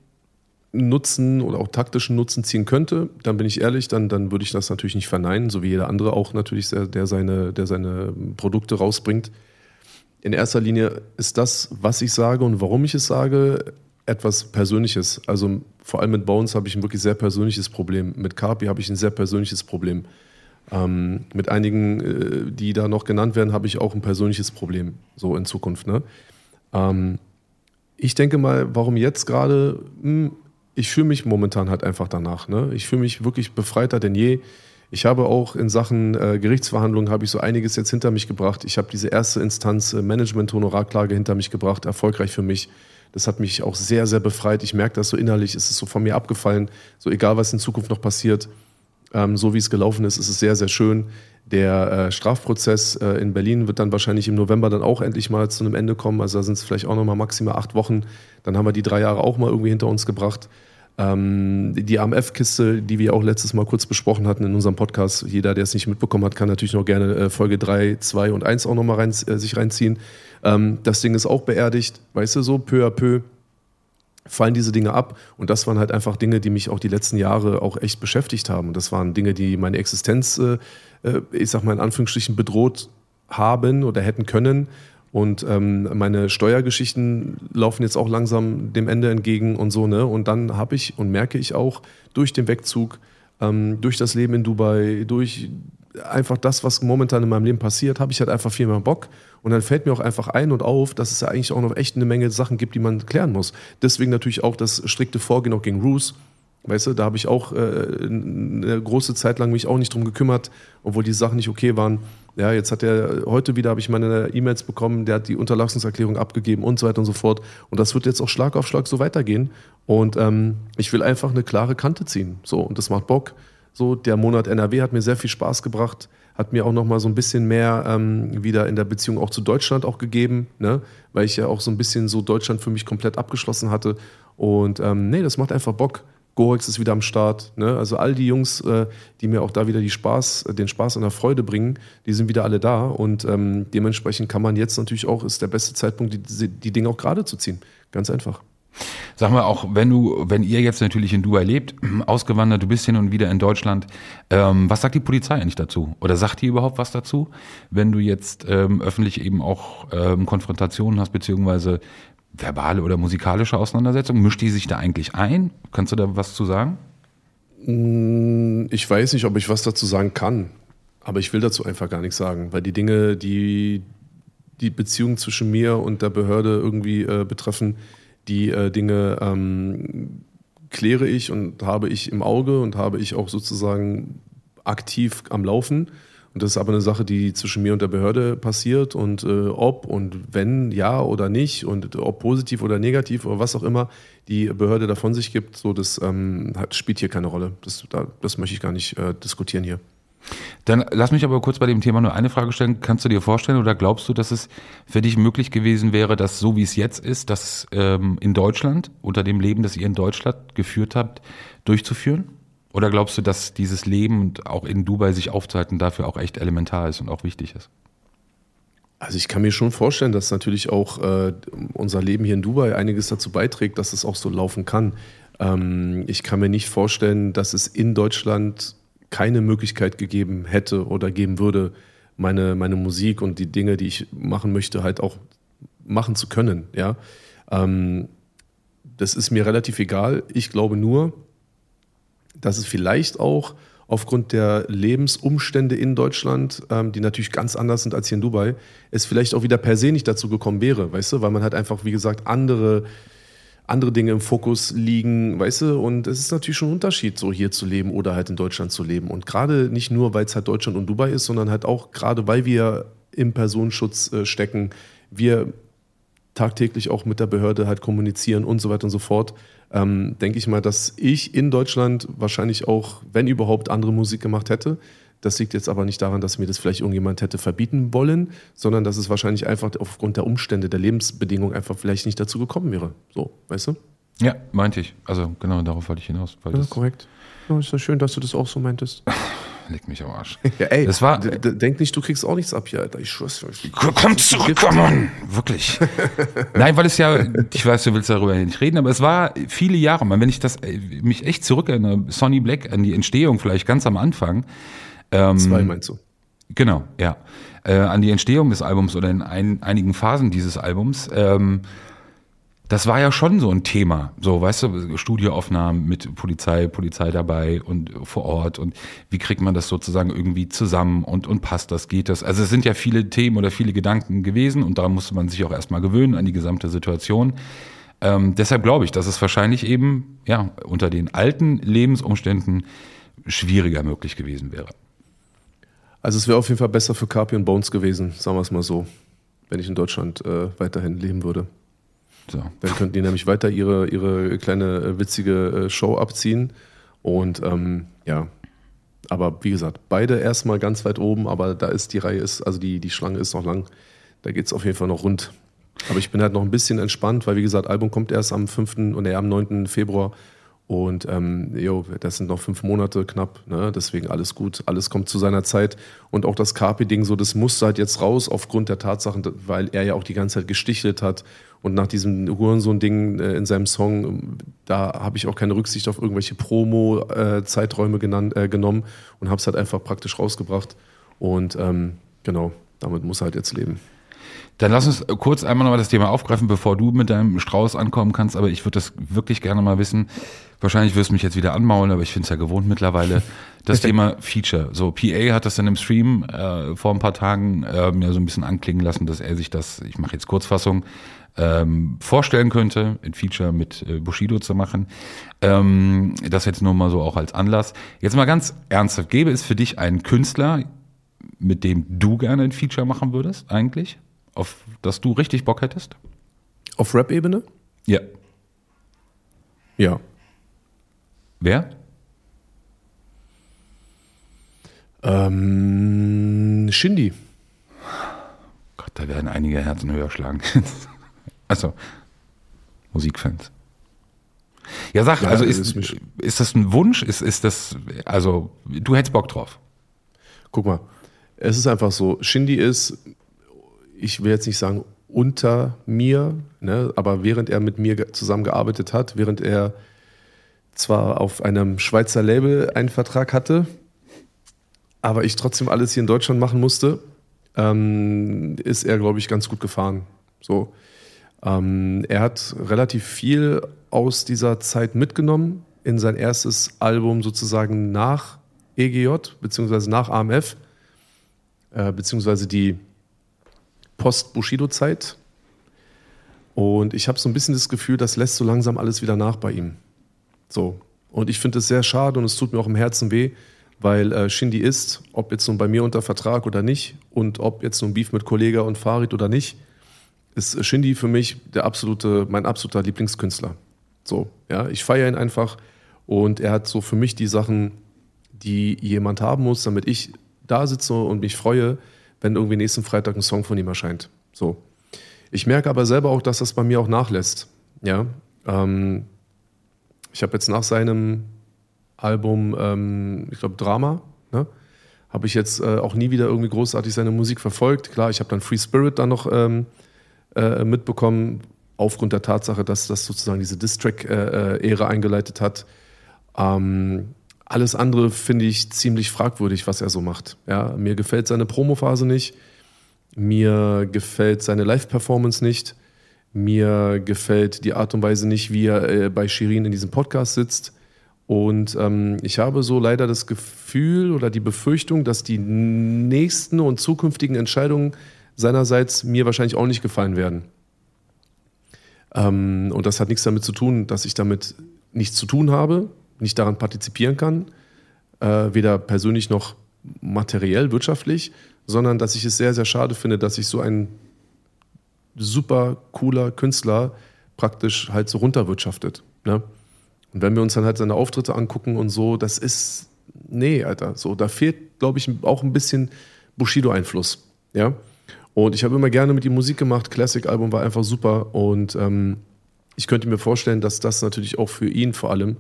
Nutzen oder auch taktischen Nutzen ziehen könnte, dann bin ich ehrlich, dann, dann würde ich das natürlich nicht verneinen, so wie jeder andere auch natürlich, der, seine, der seine Produkte rausbringt. In erster Linie ist das, was ich sage und warum ich es sage, etwas Persönliches. Also vor allem mit Bones habe ich ein wirklich sehr persönliches Problem. Mit Carpi habe ich ein sehr persönliches Problem. Ähm, mit einigen, äh, die da noch genannt werden, habe ich auch ein persönliches Problem, so in Zukunft. Ne? Ähm, ich denke mal, warum jetzt gerade, hm, ich fühle mich momentan halt einfach danach. Ne? Ich fühle mich wirklich befreiter denn je. Ich habe auch in Sachen äh, Gerichtsverhandlungen habe ich so einiges jetzt hinter mich gebracht. Ich habe diese erste Instanz äh, Management-Honorarklage hinter mich gebracht, erfolgreich für mich. Das hat mich auch sehr, sehr befreit. Ich merke das so innerlich, ist es so von mir abgefallen. So egal, was in Zukunft noch passiert, ähm, so wie es gelaufen ist, ist es sehr, sehr schön. Der äh, Strafprozess äh, in Berlin wird dann wahrscheinlich im November dann auch endlich mal zu einem Ende kommen. Also da sind es vielleicht auch noch mal maximal acht Wochen. Dann haben wir die drei Jahre auch mal irgendwie hinter uns gebracht. Ähm, die AMF-Kiste, die wir auch letztes Mal kurz besprochen hatten in unserem Podcast, jeder, der es nicht mitbekommen hat, kann natürlich noch gerne äh, Folge 3, 2 und 1 auch nochmal rein, äh, sich reinziehen. Ähm, das Ding ist auch beerdigt, weißt du, so peu à peu fallen diese Dinge ab. Und das waren halt einfach Dinge, die mich auch die letzten Jahre auch echt beschäftigt haben. Und das waren Dinge, die meine Existenz, äh, äh ich sag mal in Anführungsstrichen, bedroht haben oder hätten können. Und ähm, meine Steuergeschichten laufen jetzt auch langsam dem Ende entgegen und so, ne? Und dann habe ich und merke ich auch durch den Wegzug, ähm, durch das Leben in Dubai, durch einfach das, was momentan in meinem Leben passiert, habe ich halt einfach viel mehr Bock. Und dann fällt mir auch einfach ein und auf, dass es ja eigentlich auch noch echt eine Menge Sachen gibt, die man klären muss. Deswegen natürlich auch das strikte Vorgehen auch gegen Roos. Weißt du, da habe ich auch äh, eine große Zeit lang mich auch nicht drum gekümmert, obwohl die Sachen nicht okay waren. Ja, jetzt hat er, heute wieder habe ich meine E-Mails bekommen, der hat die Unterlassungserklärung abgegeben und so weiter und so fort. Und das wird jetzt auch Schlag auf Schlag so weitergehen. Und ähm, ich will einfach eine klare Kante ziehen. So, und das macht Bock. So, der Monat NRW hat mir sehr viel Spaß gebracht, hat mir auch nochmal so ein bisschen mehr ähm, wieder in der Beziehung auch zu Deutschland auch gegeben, ne? weil ich ja auch so ein bisschen so Deutschland für mich komplett abgeschlossen hatte. Und ähm, nee, das macht einfach Bock. Gorex ist wieder am Start. Ne? Also all die Jungs, äh, die mir auch da wieder Spaß, den Spaß und der Freude bringen, die sind wieder alle da. Und ähm, dementsprechend kann man jetzt natürlich auch, ist der beste Zeitpunkt, die, die Dinge auch gerade zu ziehen. Ganz einfach. Sag mal auch, wenn du, wenn ihr jetzt natürlich in Dubai lebt, ausgewandert, du bist hin und wieder in Deutschland, ähm, was sagt die Polizei eigentlich dazu? Oder sagt die überhaupt was dazu, wenn du jetzt ähm, öffentlich eben auch ähm, Konfrontationen hast, beziehungsweise verbale oder musikalische Auseinandersetzung? Mischt die sich da eigentlich ein? Kannst du da was zu sagen? Mm, ich weiß nicht, ob ich was dazu sagen kann. Aber ich will dazu einfach gar nichts sagen, weil die Dinge, die die Beziehung zwischen mir und der Behörde irgendwie äh, betreffen, die äh, Dinge ähm, kläre ich und habe ich im Auge und habe ich auch sozusagen aktiv am Laufen. Und das ist aber eine Sache, die zwischen mir und der Behörde passiert und äh, ob und wenn, ja oder nicht und ob positiv oder negativ oder was auch immer die Behörde davon sich gibt, so das ähm, hat, spielt hier keine Rolle. Das, da, das möchte ich gar nicht äh, diskutieren hier. Dann lass mich aber kurz bei dem Thema nur eine Frage stellen. Kannst du dir vorstellen oder glaubst du, dass es für dich möglich gewesen wäre, dass so wie es jetzt ist, das ähm, in Deutschland, unter dem Leben, das ihr in Deutschland geführt habt, durchzuführen? Oder glaubst du, dass dieses Leben auch in Dubai sich aufzuhalten dafür auch echt elementar ist und auch wichtig ist? Also ich kann mir schon vorstellen, dass natürlich auch äh, unser Leben hier in Dubai einiges dazu beiträgt, dass es auch so laufen kann. Ähm, ich kann mir nicht vorstellen, dass es in Deutschland keine Möglichkeit gegeben hätte oder geben würde, meine, meine Musik und die Dinge, die ich machen möchte, halt auch machen zu können. Ja? Ähm, das ist mir relativ egal. Ich glaube nur, dass es vielleicht auch aufgrund der Lebensumstände in Deutschland, ähm, die natürlich ganz anders sind als hier in Dubai, es vielleicht auch wieder per se nicht dazu gekommen wäre, weißt du, weil man halt einfach, wie gesagt, andere andere Dinge im Fokus liegen, weißt du, und es ist natürlich schon ein Unterschied, so hier zu leben oder halt in Deutschland zu leben. Und gerade nicht nur, weil es halt Deutschland und Dubai ist, sondern halt auch gerade, weil wir im Personenschutz äh, stecken, wir tagtäglich auch mit der Behörde halt kommunizieren und so weiter und so fort, ähm, denke ich mal, dass ich in Deutschland wahrscheinlich auch, wenn überhaupt, andere Musik gemacht hätte. Das liegt jetzt aber nicht daran, dass mir das vielleicht irgendjemand hätte verbieten wollen, sondern dass es wahrscheinlich einfach aufgrund der Umstände, der Lebensbedingungen einfach vielleicht nicht dazu gekommen wäre. So, weißt du? Ja, meinte ich. Also genau darauf wollte ich hinaus. ja, korrekt. Ja, ist ja schön, dass du das auch so meintest. Leg mich am Arsch. Ja, ey, das war, denk nicht, du kriegst auch nichts ab hier, Alter. Ich schwör's dir. Komm zurück, komm on. Wirklich. Nein, weil es ja, ich weiß, du willst darüber nicht reden, aber es war viele Jahre, wenn ich das, mich echt zurückerinnere, Sonny Black, an die Entstehung vielleicht ganz am Anfang, ähm, Zwei meinst du? Genau, ja. Äh, an die Entstehung des Albums oder in ein, einigen Phasen dieses Albums. Ähm, das war ja schon so ein Thema, so weißt du, Studioaufnahmen mit Polizei, Polizei dabei und vor Ort und wie kriegt man das sozusagen irgendwie zusammen und und passt das, geht das? Also es sind ja viele Themen oder viele Gedanken gewesen und daran musste man sich auch erstmal gewöhnen an die gesamte Situation. Ähm, deshalb glaube ich, dass es wahrscheinlich eben ja unter den alten Lebensumständen schwieriger möglich gewesen wäre. Also es wäre auf jeden Fall besser für Carpi und Bones gewesen, sagen wir es mal so, wenn ich in Deutschland äh, weiterhin leben würde. So. Dann könnten die nämlich weiter ihre, ihre kleine äh, witzige äh, Show abziehen. Und ähm, ja, aber wie gesagt, beide erstmal ganz weit oben, aber da ist die Reihe, ist, also die, die Schlange ist noch lang. Da geht es auf jeden Fall noch rund. Aber ich bin halt noch ein bisschen entspannt, weil wie gesagt, Album kommt erst am 5. und am 9. Februar. Und ähm, jo, das sind noch fünf Monate knapp, ne? deswegen alles gut, alles kommt zu seiner Zeit. Und auch das Carpi-Ding, so, das musste halt jetzt raus aufgrund der Tatsachen, weil er ja auch die ganze Zeit gestichelt hat. Und nach diesem Hurensohn-Ding äh, in seinem Song, da habe ich auch keine Rücksicht auf irgendwelche Promo-Zeiträume äh, äh, genommen und habe es halt einfach praktisch rausgebracht. Und ähm, genau, damit muss er halt jetzt leben. Dann lass uns kurz einmal nochmal das Thema aufgreifen, bevor du mit deinem Strauß ankommen kannst. Aber ich würde das wirklich gerne mal wissen. Wahrscheinlich wirst du mich jetzt wieder anmaulen, aber ich finde es ja gewohnt mittlerweile. Das Thema Feature. So, PA hat das dann im Stream äh, vor ein paar Tagen äh, mir so ein bisschen anklingen lassen, dass er sich das, ich mache jetzt Kurzfassung, ähm, vorstellen könnte, ein Feature mit äh, Bushido zu machen. Ähm, das jetzt nur mal so auch als Anlass. Jetzt mal ganz ernsthaft, gäbe es für dich einen Künstler, mit dem du gerne ein Feature machen würdest, eigentlich? auf das du richtig Bock hättest? Auf Rap-Ebene? Ja. Ja. Wer? Ähm, Shindy. Gott, da werden einige Herzen höher schlagen. also, Musikfans. Ja, sag, ja, also ist, ist das ein Wunsch? Ist, ist das, also, du hättest Bock drauf? Guck mal, es ist einfach so, Shindy ist ich will jetzt nicht sagen unter mir, ne, aber während er mit mir zusammengearbeitet hat, während er zwar auf einem Schweizer Label einen Vertrag hatte, aber ich trotzdem alles hier in Deutschland machen musste, ähm, ist er, glaube ich, ganz gut gefahren. So. Ähm, er hat relativ viel aus dieser Zeit mitgenommen in sein erstes Album sozusagen nach EGJ, beziehungsweise nach AMF, äh, beziehungsweise die Post-Bushido-Zeit. Und ich habe so ein bisschen das Gefühl, das lässt so langsam alles wieder nach bei ihm. So. Und ich finde es sehr schade und es tut mir auch im Herzen weh, weil äh, Shindy ist, ob jetzt nun bei mir unter Vertrag oder nicht und ob jetzt nun Beef mit Kollega und Farid oder nicht, ist Shindy für mich der absolute, mein absoluter Lieblingskünstler. So, ja, ich feiere ihn einfach und er hat so für mich die Sachen, die jemand haben muss, damit ich da sitze und mich freue, wenn irgendwie nächsten Freitag ein Song von ihm erscheint. So. Ich merke aber selber auch, dass das bei mir auch nachlässt. Ja, ähm, ich habe jetzt nach seinem Album, ähm, ich glaube Drama, ne, habe ich jetzt äh, auch nie wieder irgendwie großartig seine Musik verfolgt. Klar, ich habe dann Free Spirit dann noch ähm, äh, mitbekommen, aufgrund der Tatsache, dass das sozusagen diese Distrack-Ära äh, eingeleitet hat. Ähm, alles andere finde ich ziemlich fragwürdig, was er so macht. Ja, mir gefällt seine Promophase nicht. Mir gefällt seine Live-Performance nicht. Mir gefällt die Art und Weise nicht, wie er äh, bei Shirin in diesem Podcast sitzt. Und ähm, ich habe so leider das Gefühl oder die Befürchtung, dass die nächsten und zukünftigen Entscheidungen seinerseits mir wahrscheinlich auch nicht gefallen werden. Ähm, und das hat nichts damit zu tun, dass ich damit nichts zu tun habe, nicht daran partizipieren kann, äh, weder persönlich noch materiell, wirtschaftlich, sondern dass ich es sehr, sehr schade finde, dass sich so ein super cooler Künstler praktisch halt so runterwirtschaftet. Ne? Und wenn wir uns dann halt seine Auftritte angucken und so, das ist, nee, Alter, so, da fehlt, glaube ich, auch ein bisschen Bushido-Einfluss. Ja. Und ich habe immer gerne mit ihm Musik gemacht. Classic-Album war einfach super. Und ähm, ich könnte mir vorstellen, dass das natürlich auch für ihn vor allem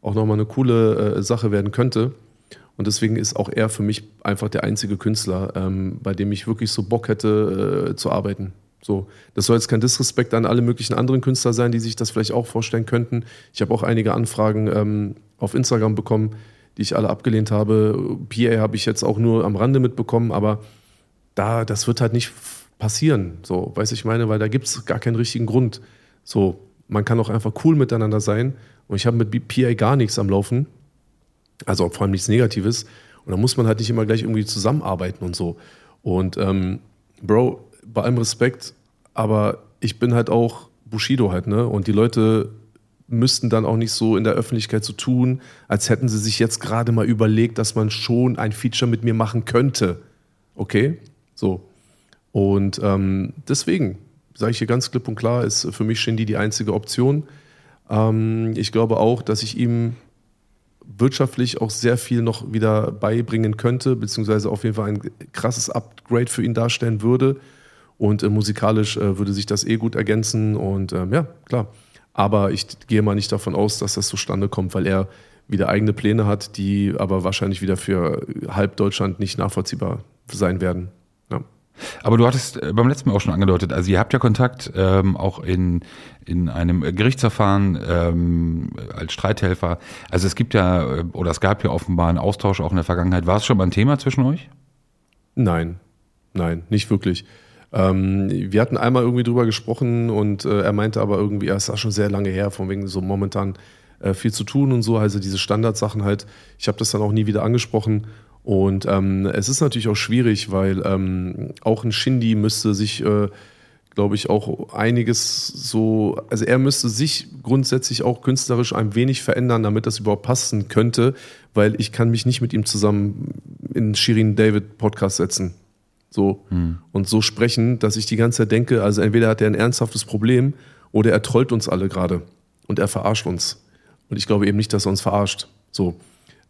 auch nochmal eine coole äh, Sache werden könnte. Und deswegen ist auch er für mich einfach der einzige Künstler, ähm, bei dem ich wirklich so Bock hätte äh, zu arbeiten. So, das soll jetzt kein Disrespekt an alle möglichen anderen Künstler sein, die sich das vielleicht auch vorstellen könnten. Ich habe auch einige Anfragen ähm, auf Instagram bekommen, die ich alle abgelehnt habe. PA habe ich jetzt auch nur am Rande mitbekommen, aber da, das wird halt nicht passieren. So, weiß ich meine, weil da gibt es gar keinen richtigen Grund. So, man kann auch einfach cool miteinander sein. Und ich habe mit PA gar nichts am Laufen. Also vor allem nichts Negatives. Und da muss man halt nicht immer gleich irgendwie zusammenarbeiten und so. Und ähm, Bro, bei allem Respekt, aber ich bin halt auch Bushido halt, ne? Und die Leute müssten dann auch nicht so in der Öffentlichkeit so tun, als hätten sie sich jetzt gerade mal überlegt, dass man schon ein Feature mit mir machen könnte. Okay? So. Und ähm, deswegen sage ich hier ganz klipp und klar, ist für mich Shindy die einzige Option. Ähm, ich glaube auch, dass ich ihm wirtschaftlich auch sehr viel noch wieder beibringen könnte, beziehungsweise auf jeden Fall ein krasses Upgrade für ihn darstellen würde. Und äh, musikalisch äh, würde sich das eh gut ergänzen. Und ähm, ja, klar. Aber ich gehe mal nicht davon aus, dass das zustande kommt, weil er wieder eigene Pläne hat, die aber wahrscheinlich wieder für halb Deutschland nicht nachvollziehbar sein werden. Aber du hattest äh, beim letzten Mal auch schon angedeutet, also ihr habt ja Kontakt ähm, auch in, in einem Gerichtsverfahren ähm, als Streithelfer. Also es gibt ja, äh, oder es gab ja offenbar einen Austausch auch in der Vergangenheit. War es schon mal ein Thema zwischen euch? Nein, nein, nicht wirklich. Ähm, wir hatten einmal irgendwie drüber gesprochen und äh, er meinte aber irgendwie, es war schon sehr lange her, von wegen so momentan äh, viel zu tun und so, also diese Standardsachen halt. Ich habe das dann auch nie wieder angesprochen und ähm, es ist natürlich auch schwierig, weil ähm, auch ein Shindy müsste sich, äh, glaube ich, auch einiges so, also er müsste sich grundsätzlich auch künstlerisch ein wenig verändern, damit das überhaupt passen könnte, weil ich kann mich nicht mit ihm zusammen in Shirin David Podcast setzen. So hm. und so sprechen, dass ich die ganze Zeit denke, also entweder hat er ein ernsthaftes Problem oder er trollt uns alle gerade und er verarscht uns. Und ich glaube eben nicht, dass er uns verarscht. So.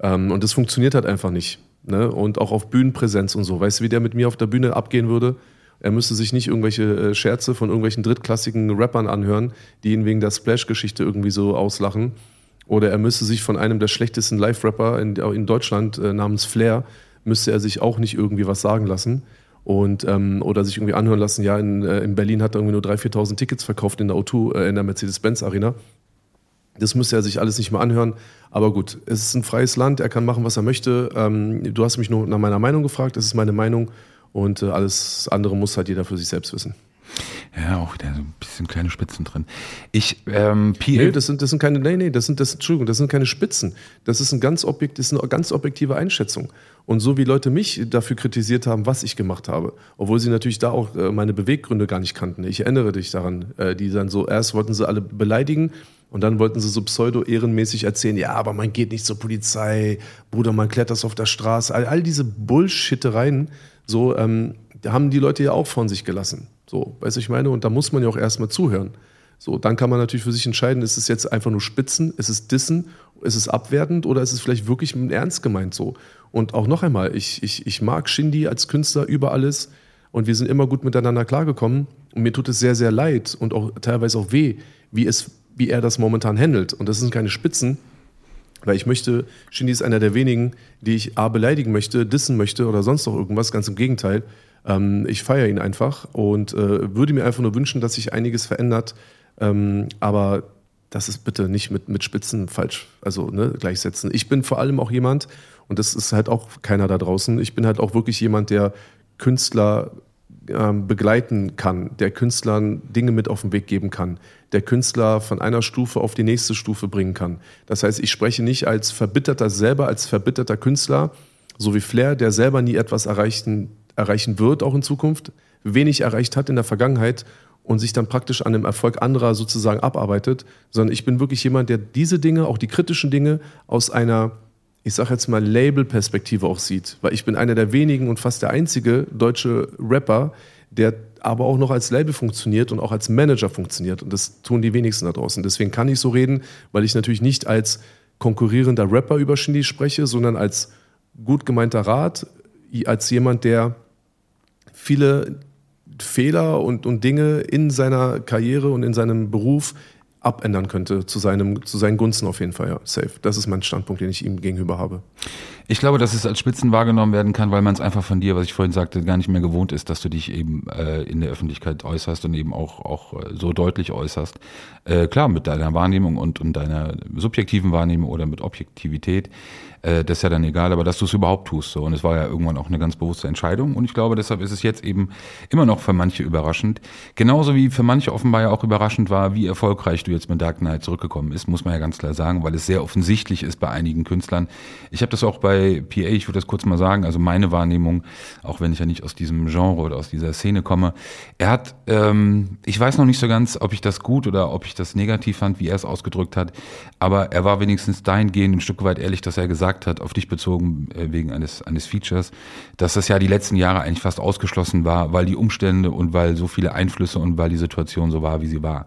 Ähm, und das funktioniert halt einfach nicht. Ne? Und auch auf Bühnenpräsenz und so. Weißt du, wie der mit mir auf der Bühne abgehen würde? Er müsste sich nicht irgendwelche äh, Scherze von irgendwelchen drittklassigen Rappern anhören, die ihn wegen der Splash-Geschichte irgendwie so auslachen. Oder er müsste sich von einem der schlechtesten Live-Rapper in, in, Deutschland äh, namens Flair, müsste er sich auch nicht irgendwie was sagen lassen. Und, ähm, oder sich irgendwie anhören lassen, ja, in, äh, in Berlin hat er irgendwie nur 3.000, 4.000 Tickets verkauft in der O2, äh, in der Mercedes-Benz-Arena. Das müsste er sich alles nicht mehr anhören. Aber gut, es ist ein freies Land, er kann machen, was er möchte. Ähm, du hast mich nur nach meiner Meinung gefragt, das ist meine Meinung. Und äh, alles andere muss halt jeder für sich selbst wissen. Ja, auch wieder so ein bisschen kleine Spitzen drin. Ich, ähm, PL nee, das sind, das sind keine, nee, nee, das sind, das, Entschuldigung, das sind keine Spitzen. Das ist, ein ganz objekt, das ist eine ganz objektive Einschätzung. Und so wie Leute mich dafür kritisiert haben, was ich gemacht habe, obwohl sie natürlich da auch äh, meine Beweggründe gar nicht kannten. Ich erinnere dich daran, äh, die dann so, erst wollten sie alle beleidigen Und dann wollten sie so pseudo-ehrenmäßig erzählen, ja, aber man geht nicht zur Polizei, Bruder, man klettert auf der Straße. All, all diese Bullshittereien, so, ähm, haben die Leute ja auch von sich gelassen. So, weißt du, ich meine? Und da muss man ja auch erstmal zuhören. So, dann kann man natürlich für sich entscheiden, ist es jetzt einfach nur Spitzen, ist es Dissen, ist es abwertend oder ist es vielleicht wirklich ernst gemeint so? Und auch noch einmal, ich, ich, ich mag Shindy als Künstler über alles und wir sind immer gut miteinander klargekommen. Und mir tut es sehr, sehr leid und auch teilweise auch weh, wie es wie er das momentan handelt. Und das sind keine Spitzen, weil ich möchte, Shindy ist einer der wenigen, die ich A beleidigen möchte, dissen möchte oder sonst noch irgendwas, ganz im Gegenteil. Ähm, ich feiere ihn einfach und äh, würde mir einfach nur wünschen, dass sich einiges verändert. Ähm, aber das ist bitte nicht mit, mit Spitzen falsch, also ne, gleichsetzen. Ich bin vor allem auch jemand, und das ist halt auch keiner da draußen, ich bin halt auch wirklich jemand, der Künstler ähm, begleiten kann, der Künstlern Dinge mit auf den Weg geben kann, der Künstler von einer Stufe auf die nächste Stufe bringen kann. Das heißt, ich spreche nicht als verbitterter selber, als verbitterter Künstler, so wie Flair, der selber nie etwas erreichen, erreichen wird, auch in Zukunft, wenig erreicht hat in der Vergangenheit und sich dann praktisch an dem Erfolg anderer sozusagen abarbeitet, sondern ich bin wirklich jemand, der diese Dinge, auch die kritischen Dinge, aus einer ich sage jetzt mal, Label-Perspektive auch sieht. Weil ich bin einer der wenigen und fast der einzige deutsche Rapper, der aber auch noch als Label funktioniert und auch als Manager funktioniert. Und das tun die wenigsten da draußen. Deswegen kann ich so reden, weil ich natürlich nicht als konkurrierender Rapper über Shindy spreche, sondern als gut gemeinter Rat, als jemand, der viele Fehler und, und Dinge in seiner Karriere und in seinem Beruf abändern könnte, zu, seinem, zu seinen Gunsten auf jeden Fall, ja, safe. Das ist mein Standpunkt, den ich ihm gegenüber habe. Ich glaube, dass es als Spitzen wahrgenommen werden kann, weil man es einfach von dir, was ich vorhin sagte, gar nicht mehr gewohnt ist, dass du dich eben äh, in der Öffentlichkeit äußerst und eben auch, auch äh, so deutlich äußerst. Äh, klar, mit deiner Wahrnehmung und, und deiner subjektiven Wahrnehmung oder mit Objektivität äh, das ist ja dann egal, aber dass du es überhaupt tust. So. Und es war ja irgendwann auch eine ganz bewusste Entscheidung. Und ich glaube, deshalb ist es jetzt eben immer noch für manche überraschend. Genauso wie für manche offenbar ja auch überraschend war, wie erfolgreich du jetzt mit Dark Knight zurückgekommen bist, muss man ja ganz klar sagen, weil es sehr offensichtlich ist bei einigen Künstlern. Ich habe das auch bei PA, ich würde das kurz mal sagen, also meine Wahrnehmung, auch wenn ich ja nicht aus diesem Genre oder aus dieser Szene komme, er hat, ähm, ich weiß noch nicht so ganz, ob ich das gut oder ob ich das negativ fand, wie er es ausgedrückt hat, aber er war wenigstens dahingehend ein Stück weit ehrlich, dass er gesagt gesagt hat, auf dich bezogen äh, wegen eines, eines Features, dass das ja die letzten Jahre eigentlich fast ausgeschlossen war, weil die Umstände und weil so viele Einflüsse und weil die Situation so war, wie sie war.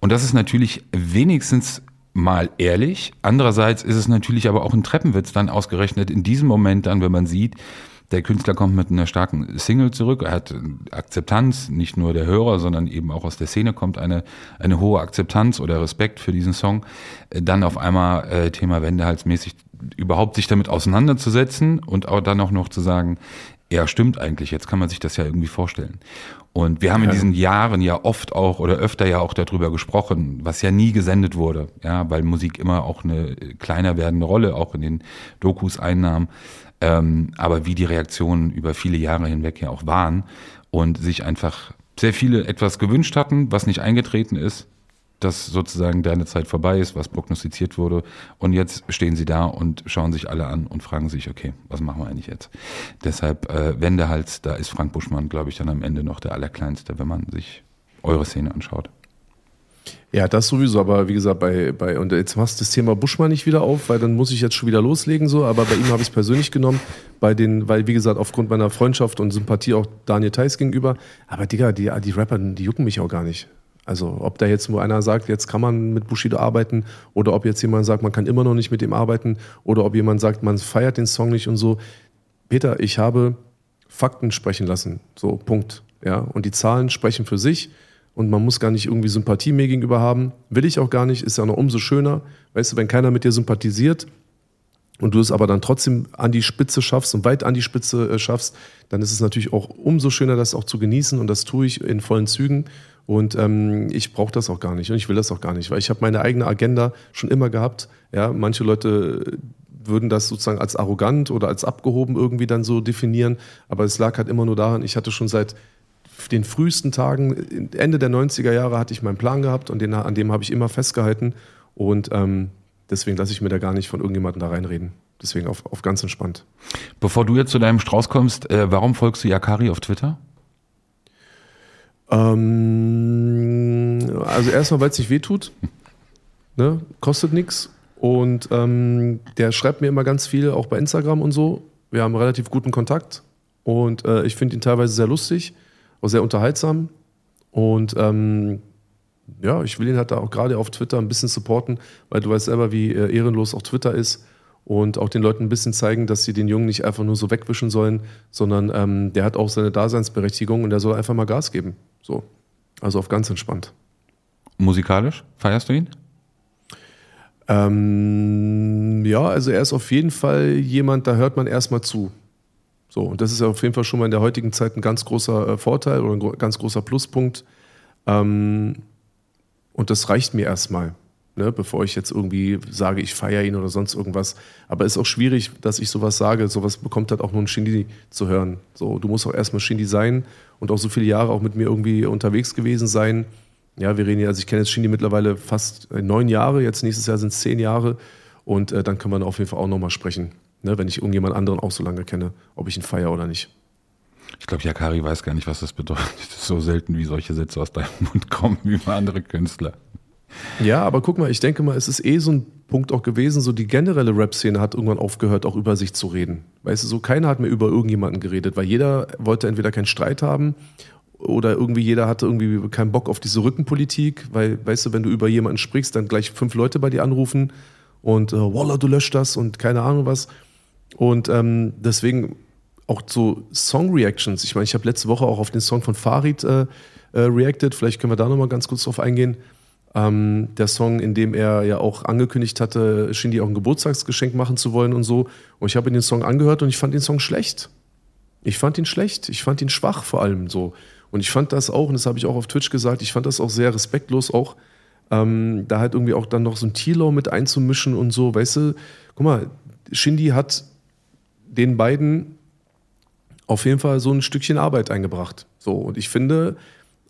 Und das ist natürlich wenigstens mal ehrlich. Andererseits ist es natürlich aber auch ein Treppenwitz dann ausgerechnet in diesem Moment dann, wenn man sieht, der Künstler kommt mit einer starken Single zurück. Er hat Akzeptanz, nicht nur der Hörer, sondern eben auch aus der Szene kommt eine, eine hohe Akzeptanz oder Respekt für diesen Song. Dann auf einmal äh, Thema Wendehalsmäßig überhaupt sich damit auseinanderzusetzen und auch dann auch noch zu sagen, ja, stimmt eigentlich, jetzt kann man sich das ja irgendwie vorstellen. Und wir haben in diesen Jahren ja oft auch oder öfter ja auch darüber gesprochen, was ja nie gesendet wurde, ja, weil Musik immer auch eine kleiner werdende Rolle auch in den Dokus einnahm, ähm, aber wie die Reaktionen über viele Jahre hinweg ja auch waren und sich einfach sehr viele etwas gewünscht hatten, was nicht eingetreten ist, dass sozusagen deine Zeit vorbei ist, was prognostiziert wurde. Und jetzt stehen sie da und schauen sich alle an und fragen sich, okay, was machen wir eigentlich jetzt? Deshalb äh, Wendehals, da ist Frank Buschmann, glaube ich, dann am Ende noch der Allerkleinste, wenn man sich eure Szene anschaut. Ja, das sowieso, aber wie gesagt, bei, bei, und jetzt machst du das Thema Buschmann nicht wieder auf, weil dann muss ich jetzt schon wieder loslegen, so, aber bei ihm habe ich es persönlich genommen, bei den, weil, wie gesagt, aufgrund meiner Freundschaft und Sympathie auch Daniel Theiss gegenüber, aber Digga, die, die Rapper, die jucken mich auch gar nicht. Also ob da jetzt nur einer sagt, jetzt kann man mit Bushido arbeiten oder ob jetzt jemand sagt, man kann immer noch nicht mit ihm arbeiten oder ob jemand sagt, man feiert den Song nicht und so. Peter, ich habe Fakten sprechen lassen. So, Punkt. Ja, und die Zahlen sprechen für sich und man muss gar nicht irgendwie Sympathie mir gegenüber haben. Will ich auch gar nicht, ist ja noch umso schöner. Weißt du, wenn keiner mit dir sympathisiert und du es aber dann trotzdem an die Spitze schaffst und weit an die Spitze äh, schaffst, dann ist es natürlich auch umso schöner, das auch zu genießen und das tue ich in vollen Zügen. Und ähm, ich brauche das auch gar nicht und ich will das auch gar nicht, weil ich habe meine eigene Agenda schon immer gehabt. Ja, manche Leute würden das sozusagen als arrogant oder als abgehoben irgendwie dann so definieren, aber es lag halt immer nur daran, ich hatte schon seit den frühesten Tagen, Ende der 90er Jahre hatte ich meinen Plan gehabt und den, an dem habe ich immer festgehalten und ähm, deswegen lasse ich mir da gar nicht von irgendjemandem da reinreden. Deswegen auf, auf ganz entspannt. Bevor du jetzt zu deinem Strauß kommst, äh, warum folgst du Yakari auf Twitter? Ähm, also erstmal, weil es nicht wehtut. ne? kostet nichts. Und ähm, der schreibt mir immer ganz viel, auch bei Instagram und so. Wir haben relativ guten Kontakt und äh, ich finde ihn teilweise sehr lustig, auch sehr unterhaltsam. Und ähm, ja, ich will ihn halt da auch gerade auf Twitter ein bisschen supporten, weil du weißt selber, wie äh, ehrenlos auch Twitter ist und auch den Leuten ein bisschen zeigen, dass sie den Jungen nicht einfach nur so wegwischen sollen, sondern ähm, der hat auch seine Daseinsberechtigung und der soll einfach mal Gas geben. So. Also auf ganz entspannt. Musikalisch? Feierst du ihn? Ähm, ja, also er ist auf jeden Fall jemand, da hört man erstmal zu. So, und das ist ja auf jeden Fall schon mal in der heutigen Zeit ein ganz großer äh, Vorteil oder ein ganz großer Pluspunkt. Ähm, und das reicht mir erstmal ne, bevor ich jetzt irgendwie sage, ich feiere ihn oder sonst irgendwas. Aber es ist auch schwierig, dass ich sowas sage. Sowas bekommt halt auch nur ein Shindy zu hören. So, du musst auch erstmal Shindy sein und auch so viele Jahre auch mit mir irgendwie unterwegs gewesen sein. Ja, wir reden ja, also ich kenne jetzt Shindy mittlerweile fast äh, neun Jahre, jetzt nächstes Jahr sind es zehn Jahre. Und äh, dann kann man auf jeden Fall auch nochmal sprechen, ne, wenn ich irgendjemand anderen auch so lange kenne, ob ich ihn feiere oder nicht. Ich glaube, Yakari weiß gar nicht, was das bedeutet. Das ist so selten, wie solche Sätze aus deinem Mund kommen, wie bei andere Künstler. Ja, aber guck mal, ich denke mal, es ist eh so ein Punkt auch gewesen, so die generelle Rap-Szene hat irgendwann aufgehört, auch über sich zu reden. Weißt du, so keiner hat mehr über irgendjemanden geredet, weil jeder wollte entweder keinen Streit haben oder irgendwie jeder hatte irgendwie keinen Bock auf diese Rückenpolitik, weil, weißt du, wenn du über jemanden sprichst, dann gleich fünf Leute bei dir anrufen und äh, Walla, du löscht das und keine Ahnung was. Und ähm, deswegen auch so Song-Reactions. Ich meine, ich habe letzte Woche auch auf den Song von Farid äh, äh, reacted, vielleicht können wir da nochmal ganz kurz drauf eingehen. Ähm, der Song, in dem er ja auch angekündigt hatte, Shindy auch ein Geburtstagsgeschenk machen zu wollen und so. Und ich habe den Song angehört und ich fand den Song schlecht. Ich fand ihn schlecht. Ich fand ihn schwach vor allem so. Und ich fand das auch, und das habe ich auch auf Twitch gesagt, ich fand das auch sehr respektlos, auch ähm, da halt irgendwie auch dann noch so ein Tilo mit einzumischen und so. Weißt du, guck mal, Shindy hat den beiden auf jeden Fall so ein Stückchen Arbeit eingebracht. So, und ich finde,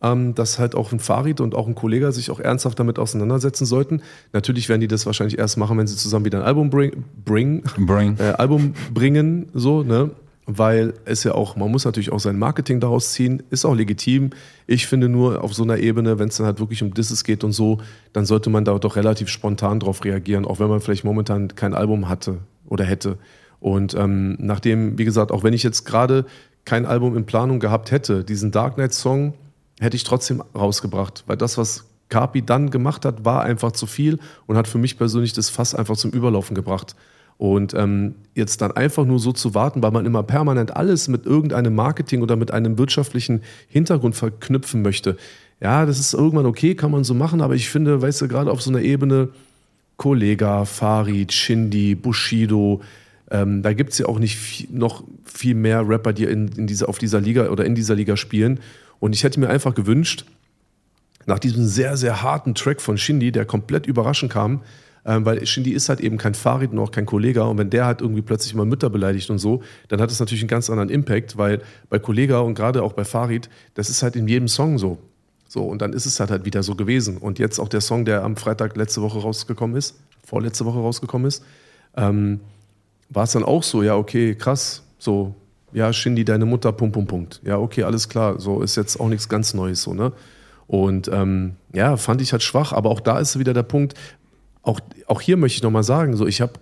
ähm, dass halt auch ein Farid und auch ein Kollege sich auch ernsthaft damit auseinandersetzen sollten. Natürlich werden die das wahrscheinlich erst machen, wenn sie zusammen wieder ein Album bring, bring, bring. Äh, Album bringen, so, ne? Weil es ja auch, man muss natürlich auch sein Marketing daraus ziehen, ist auch legitim. Ich finde nur auf so einer Ebene, wenn es dann halt wirklich um Disses geht und so, dann sollte man da doch relativ spontan drauf reagieren, auch wenn man vielleicht momentan kein Album hatte oder hätte. Und ähm, nachdem, wie gesagt, auch wenn ich jetzt gerade kein Album in Planung gehabt hätte, diesen Dark Knight Song, hätte ich trotzdem rausgebracht, weil das, was Carpi dann gemacht hat, war einfach zu viel und hat für mich persönlich das Fass einfach zum Überlaufen gebracht. Und ähm, jetzt dann einfach nur so zu warten, weil man immer permanent alles mit irgendeinem Marketing oder mit einem wirtschaftlichen Hintergrund verknüpfen möchte. Ja, das ist irgendwann okay, kann man so machen, aber ich finde, weißt du, gerade auf so einer Ebene, Kollega, Farid, Shindy, Bushido, ähm, da gibt es ja auch nicht viel, noch viel mehr Rapper, die in, in dieser, auf dieser Liga oder in dieser Liga spielen. Und ich hätte mir einfach gewünscht, nach diesem sehr, sehr harten Track von Shindy, der komplett überraschend kam, ähm, weil Shindy ist halt eben kein Farid und auch kein Kollega. Und wenn der halt irgendwie plötzlich mal Mütter beleidigt und so, dann hat das natürlich einen ganz anderen Impact, weil bei Kollega und gerade auch bei Farid, das ist halt in jedem Song so. So, und dann ist es halt, halt wieder so gewesen. Und jetzt auch der Song, der am Freitag letzte Woche rausgekommen ist, vorletzte Woche rausgekommen ist, ähm, war es dann auch so, ja, okay, krass, so, ja, Shindy, deine Mutter, Punkt, Punkt, Punkt. Ja, okay, alles klar, so ist jetzt auch nichts ganz Neues, so, ne? Und ähm, ja, fand ich halt schwach, aber auch da ist wieder der Punkt, auch, auch hier möchte ich nochmal sagen, so, ich habe,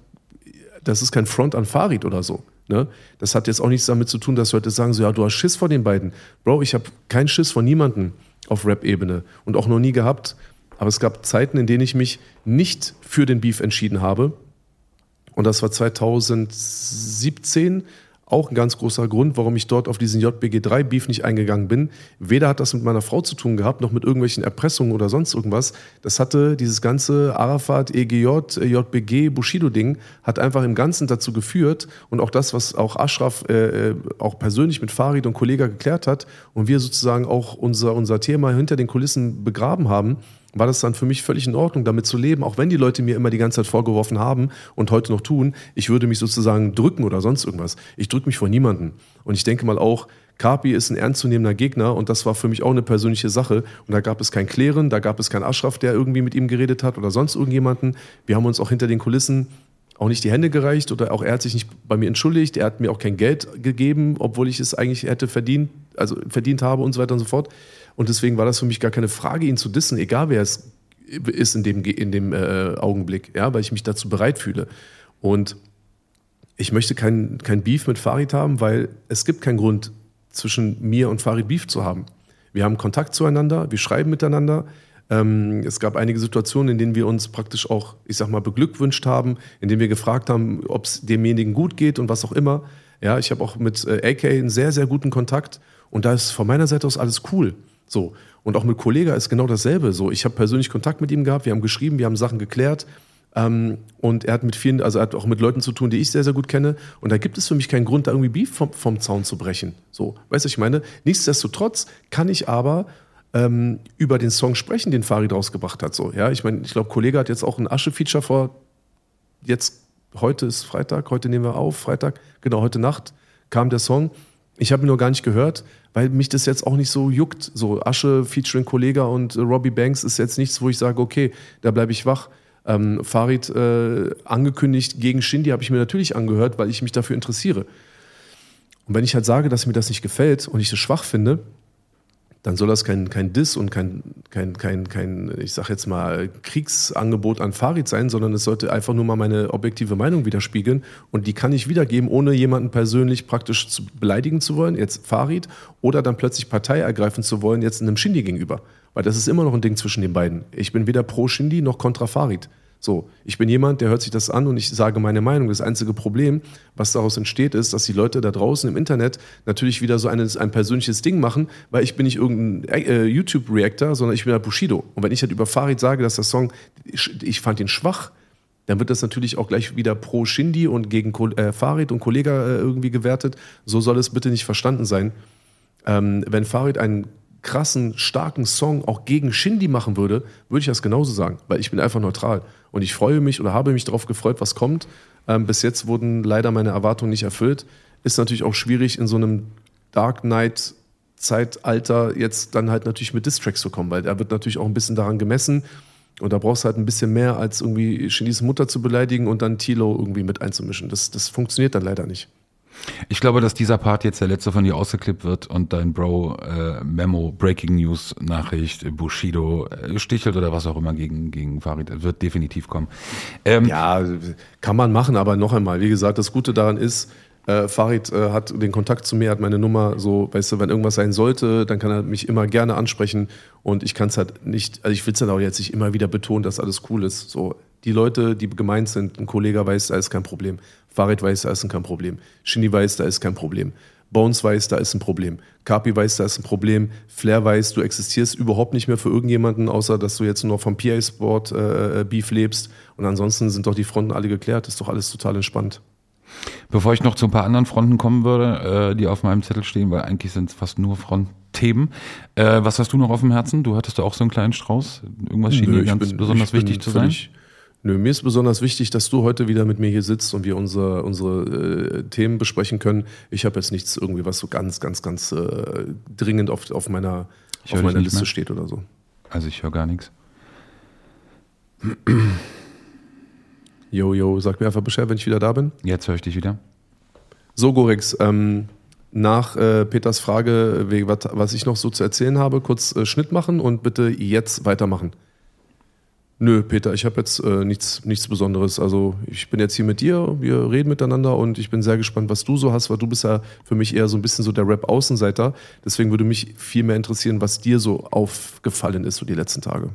das ist kein Front an Farid oder so. Ne? Das hat jetzt auch nichts damit zu tun, dass Leute sagen, so, ja, du hast Schiss vor den beiden. Bro, ich habe keinen Schiss vor niemandem auf Rap-Ebene und auch noch nie gehabt. Aber es gab Zeiten, in denen ich mich nicht für den Beef entschieden habe. Und das war 2017 auch ein ganz großer Grund, warum ich dort auf diesen JBG3-Beef nicht eingegangen bin. Weder hat das mit meiner Frau zu tun gehabt, noch mit irgendwelchen Erpressungen oder sonst irgendwas. Das hatte dieses ganze Arafat, EGJ, JBG, Bushido-Ding, hat einfach im Ganzen dazu geführt und auch das, was auch Ashraf äh, äh, auch persönlich mit Farid und Kollega geklärt hat und wir sozusagen auch unser, unser Thema hinter den Kulissen begraben haben, war das dann für mich völlig in Ordnung, damit zu leben, auch wenn die Leute mir immer die ganze Zeit vorgeworfen haben und heute noch tun, ich würde mich sozusagen drücken oder sonst irgendwas. Ich drücke mich vor niemanden. Und ich denke mal auch, Kapi ist ein ernstzunehmender Gegner und das war für mich auch eine persönliche Sache. Und da gab es kein Klären, da gab es keinen Aschraf, der irgendwie mit ihm geredet hat oder sonst irgendjemanden. Wir haben uns auch hinter den Kulissen auch nicht die Hände gereicht oder auch er hat sich nicht bei mir entschuldigt, er hat mir auch kein Geld gegeben, obwohl ich es eigentlich hätte verdient, also verdient habe und so weiter und so fort. Und deswegen war das für mich gar keine Frage, ihn zu dissen, egal wer es ist in dem, in dem äh, Augenblick, ja, weil ich mich dazu bereit fühle. Und ich möchte kein, kein Beef mit Farid haben, weil es gibt keinen Grund zwischen mir und Farid Beef zu haben. Wir haben Kontakt zueinander, wir schreiben miteinander. Ähm, es gab einige Situationen, in denen wir uns praktisch auch, ich sag mal, beglückwünscht haben, in denen wir gefragt haben, ob es demjenigen gut geht und was auch immer. Ja, ich habe auch mit äh, AK einen sehr, sehr guten Kontakt und da ist von meiner Seite aus alles cool. So. Und auch mit Kollega ist genau dasselbe. So, ich habe persönlich Kontakt mit ihm gehabt, wir haben geschrieben, wir haben Sachen geklärt. Ähm, und er hat mit vielen, also er hat auch mit Leuten zu tun, die ich sehr, sehr gut kenne. Und da gibt es für mich keinen Grund, da irgendwie Beef vom, vom Zaun zu brechen. So, weißt du, ich meine? Nichtsdestotrotz kann ich aber ähm, über den Song sprechen, den Farid rausgebracht hat. So, ja, ich meine, ich glaube, Kollege hat jetzt auch ein Asche-Feature vor. Jetzt, heute ist Freitag, heute nehmen wir auf, Freitag, genau, heute Nacht kam der Song. Ich habe noch gar nicht gehört, weil mich das jetzt auch nicht so juckt. So Asche featuring Kollega und äh, Robbie Banks ist jetzt nichts, wo ich sage, okay, da bleibe ich wach. Ähm, Farid äh, angekündigt gegen Shindy habe ich mir natürlich angehört, weil ich mich dafür interessiere. Und wenn ich halt sage, dass mir das nicht gefällt und ich das schwach finde, dann soll das kein, kein Diss und kein, kein, kein, kein ich sag jetzt mal, Kriegsangebot an Farid sein, sondern es sollte einfach nur mal meine objektive Meinung widerspiegeln. Und die kann ich wiedergeben, ohne jemanden persönlich praktisch zu beleidigen zu wollen, jetzt Farid, oder dann plötzlich Partei ergreifen zu wollen, jetzt einem Shindy gegenüber. Weil das ist immer noch ein Ding zwischen den beiden. Ich bin weder pro Shindy noch kontra Farid. So, ich bin jemand, der hört sich das an und ich sage meine Meinung. Das einzige Problem, was daraus entsteht, ist, dass die Leute da draußen im Internet natürlich wieder so eine, ein persönliches Ding machen, weil ich bin nicht irgendein äh, YouTube-Reactor, sondern ich bin der Bushido. Und wenn ich halt über Farid sage, dass der Song, ich, ich fand ihn schwach, dann wird das natürlich auch gleich wieder pro Shindy und gegen äh, Farid und Kollega äh, irgendwie gewertet. So soll es bitte nicht verstanden sein. Ähm, wenn Farid einen krassen, starken Song auch gegen Shindy machen würde, würde ich das genauso sagen, weil ich bin einfach neutral. Und ich freue mich oder habe mich darauf gefreut, was kommt. Ähm, bis jetzt wurden leider meine Erwartungen nicht erfüllt. Ist natürlich auch schwierig, in so einem Dark Knight Zeitalter jetzt dann halt natürlich mit Distracks zu kommen, weil er wird natürlich auch ein bisschen daran gemessen. Und da brauchst du halt ein bisschen mehr, als irgendwie Shindys Mutter zu beleidigen und dann Tilo irgendwie mit einzumischen. Das, das funktioniert dann leider nicht. Ich glaube, dass dieser Part jetzt der letzte von dir ausgeklippt wird und dein Bro äh, Memo, Breaking News Nachricht, Bushido äh, stichelt oder was auch immer gegen, gegen Farid wird definitiv kommen. Ähm, ja, kann man machen, aber noch einmal, wie gesagt, das Gute daran ist, äh, Farid äh, hat den Kontakt zu mir, hat meine Nummer, so, weißt du, wenn irgendwas sein sollte, dann kann er mich immer gerne ansprechen und ich kann es halt nicht, also ich will es dann auch jetzt nicht immer wieder betonen, dass alles cool ist. So, die Leute, die gemeint sind, ein Kollege weiß, da ist kein Problem. Farid weiß, da ist kein Problem. Shinny weiß, da ist kein Problem. Bones weiß, da ist ein Problem. Kapi weiß, da ist ein Problem. Flair weiß, du existierst überhaupt nicht mehr für irgendjemanden, außer dass du jetzt nur vom PA Sport äh, Beef lebst. Und ansonsten sind doch die Fronten alle geklärt. Ist doch alles total entspannt. Bevor ich noch zu ein paar anderen Fronten kommen würde, äh, die auf meinem Zettel stehen, weil eigentlich sind es fast nur Frontthemen. Äh, was hast du noch auf dem Herzen? Du hattest da auch so einen kleinen Strauß. Irgendwas schien dir ganz bin, besonders wichtig zu sein. Nö, mir ist besonders wichtig, dass du heute wieder mit mir hier sitzt und wir unsere, unsere äh, Themen besprechen können. Ich habe jetzt nichts irgendwie, was so ganz, ganz, ganz äh, dringend auf, auf meiner, auf meiner Liste mehr. steht oder so. Also ich höre gar nichts. Jo, jo, sag mir einfach Bescheid, wenn ich wieder da bin. Jetzt höre ich dich wieder. So, Gorex, ähm, nach äh, Peters Frage, was ich noch so zu erzählen habe, kurz äh, Schnitt machen und bitte jetzt weitermachen. Nö, Peter, ich habe jetzt äh, nichts, nichts Besonderes. Also ich bin jetzt hier mit dir, wir reden miteinander und ich bin sehr gespannt, was du so hast, weil du bist ja für mich eher so ein bisschen so der Rap-Außenseiter. Deswegen würde mich viel mehr interessieren, was dir so aufgefallen ist so die letzten Tage.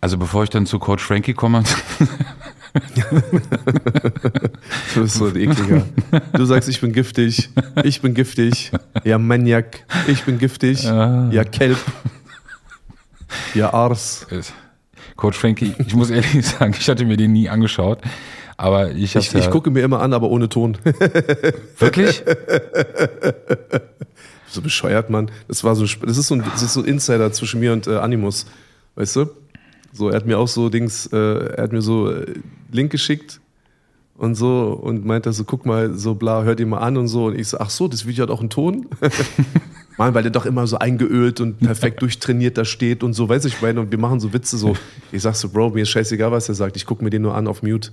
Also bevor ich dann zu Coach Frankie komme. du bist so ein ekliger. Du sagst, ich bin giftig, ich bin giftig, ja Maniak, ich bin giftig, ja Kelp, ja Ars. Coach Frankie, ich muss ehrlich sagen, ich hatte mir den nie angeschaut. Aber ich, ich, ja ich gucke mir immer an, aber ohne Ton. Wirklich? so bescheuert, Mann. Das war so, das ist so ein, das ist so ein Insider zwischen mir und äh, Animus. Weißt du? So, er hat mir auch so Dings, äh, er hat mir so äh, Link geschickt und so und meinte so, guck mal, so bla, hört ihn mal an und so. Und ich so, ach so, das Video hat auch einen Ton. Mann, weil der doch immer so eingeölt und perfekt durchtrainiert da steht und so, weiß ich meine. Und wir machen so Witze so. Ich sag so, Bro, mir ist scheißegal, was er sagt. Ich gucke mir den nur an auf Mute.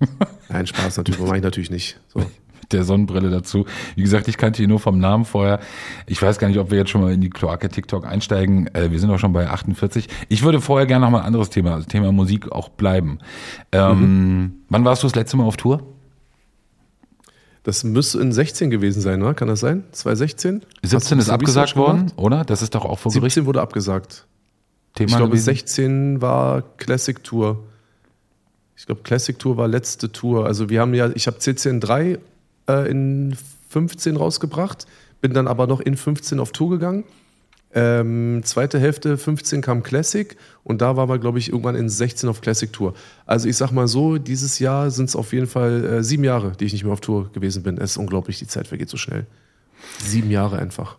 Nein, Spaß natürlich, mache ich natürlich nicht. So. der Sonnenbrille dazu. Wie gesagt, ich kannte ihn nur vom Namen vorher. Ich weiß gar nicht, ob wir jetzt schon mal in die Kloake TikTok einsteigen. Äh, wir sind auch schon bei 48. Ich würde vorher gerne noch mal ein anderes Thema, also Thema Musik auch bleiben. Ähm, mhm. Wann warst du das letzte Mal auf Tour? Das müsste in 16 gewesen sein, oder? Kann das sein? 2016? 17 ist abgesagt worden, oder? Das ist doch auch vor Gericht. 17 wurde abgesagt. Thema ich glaube, gewesen? 16 war Classic Tour. Ich glaube, Classic Tour war letzte Tour. Also wir haben ja, ich habe CCN 3 äh, in 15 rausgebracht, bin dann aber noch in 15 auf Tour gegangen. Ähm, zweite Hälfte 15 kam Classic und da waren wir, glaube ich, irgendwann in 16 auf Classic Tour. Also ich sag mal so, dieses Jahr sind es auf jeden Fall äh, sieben Jahre, die ich nicht mehr auf Tour gewesen bin. Es ist unglaublich, die Zeit vergeht so schnell. Sieben Jahre einfach.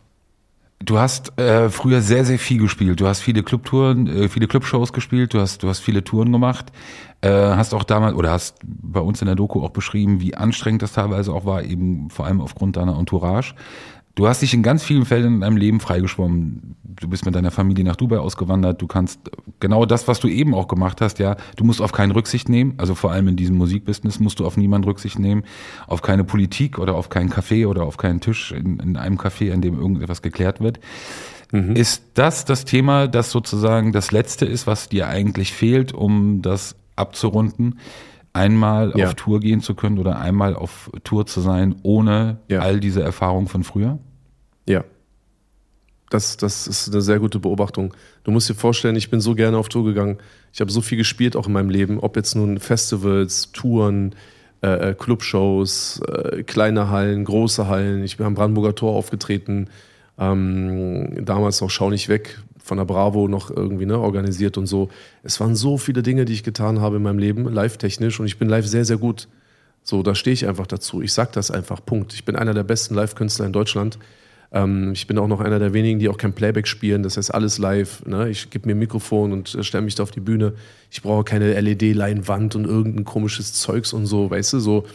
Du hast äh, früher sehr, sehr viel gespielt. Du hast viele Clubtouren, äh, viele Clubshows gespielt, du hast, du hast viele Touren gemacht. Äh, hast auch damals, oder hast bei uns in der Doku auch beschrieben, wie anstrengend das teilweise auch war, eben vor allem aufgrund deiner Entourage. Du hast dich in ganz vielen Fällen in deinem Leben freigeschwommen. Du bist mit deiner Familie nach Dubai ausgewandert. Du kannst genau das, was du eben auch gemacht hast, ja. Du musst auf keinen Rücksicht nehmen. Also vor allem in diesem Musikbusiness musst du auf niemanden Rücksicht nehmen. Auf keine Politik oder auf keinen Café oder auf keinen Tisch in, in einem Café, in dem irgendetwas geklärt wird. Mhm. Ist das das Thema, das sozusagen das Letzte ist, was dir eigentlich fehlt, um das abzurunden? einmal ja. auf Tour gehen zu können oder einmal auf Tour zu sein, ohne ja. all diese Erfahrungen von früher? Ja. Das, das ist eine sehr gute Beobachtung. Du musst dir vorstellen, ich bin so gerne auf Tour gegangen. Ich habe so viel gespielt auch in meinem Leben, ob jetzt nun Festivals, Touren, äh, äh Clubshows, äh, kleine Hallen, große Hallen. Ich bin am Brandenburger Tor aufgetreten. Ähm, damals noch Schau nicht weg von der Bravo noch irgendwie ne, organisiert und so. Es waren so viele Dinge, die ich getan habe in meinem Leben, live-technisch. Und ich bin live sehr, sehr gut. So, da stehe ich einfach dazu. Ich sage das einfach. Punkt. Ich bin einer der besten Live-Künstler in Deutschland. Ähm, ich bin auch noch einer der wenigen, die auch kein Playback spielen. Das heißt, alles live. Ne? Ich gebe mir ein Mikrofon und äh, stelle mich da auf die Bühne. Ich brauche keine LED-Leinwand und irgendein komisches Zeugs und so, weißt du, so.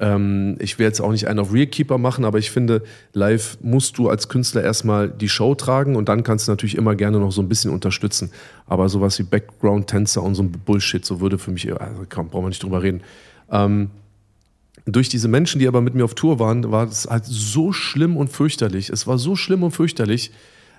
Ähm, ich will jetzt auch nicht einen auf Realkeeper machen, aber ich finde, live musst du als Künstler erstmal die Show tragen und dann kannst du natürlich immer gerne noch so ein bisschen unterstützen. Aber sowas wie Background-Tänzer und so ein Bullshit, so würde für mich, also komm, brauchen wir nicht drüber reden. Ähm, durch diese Menschen, die aber mit mir auf Tour waren, war es halt so schlimm und fürchterlich. Es war so schlimm und fürchterlich.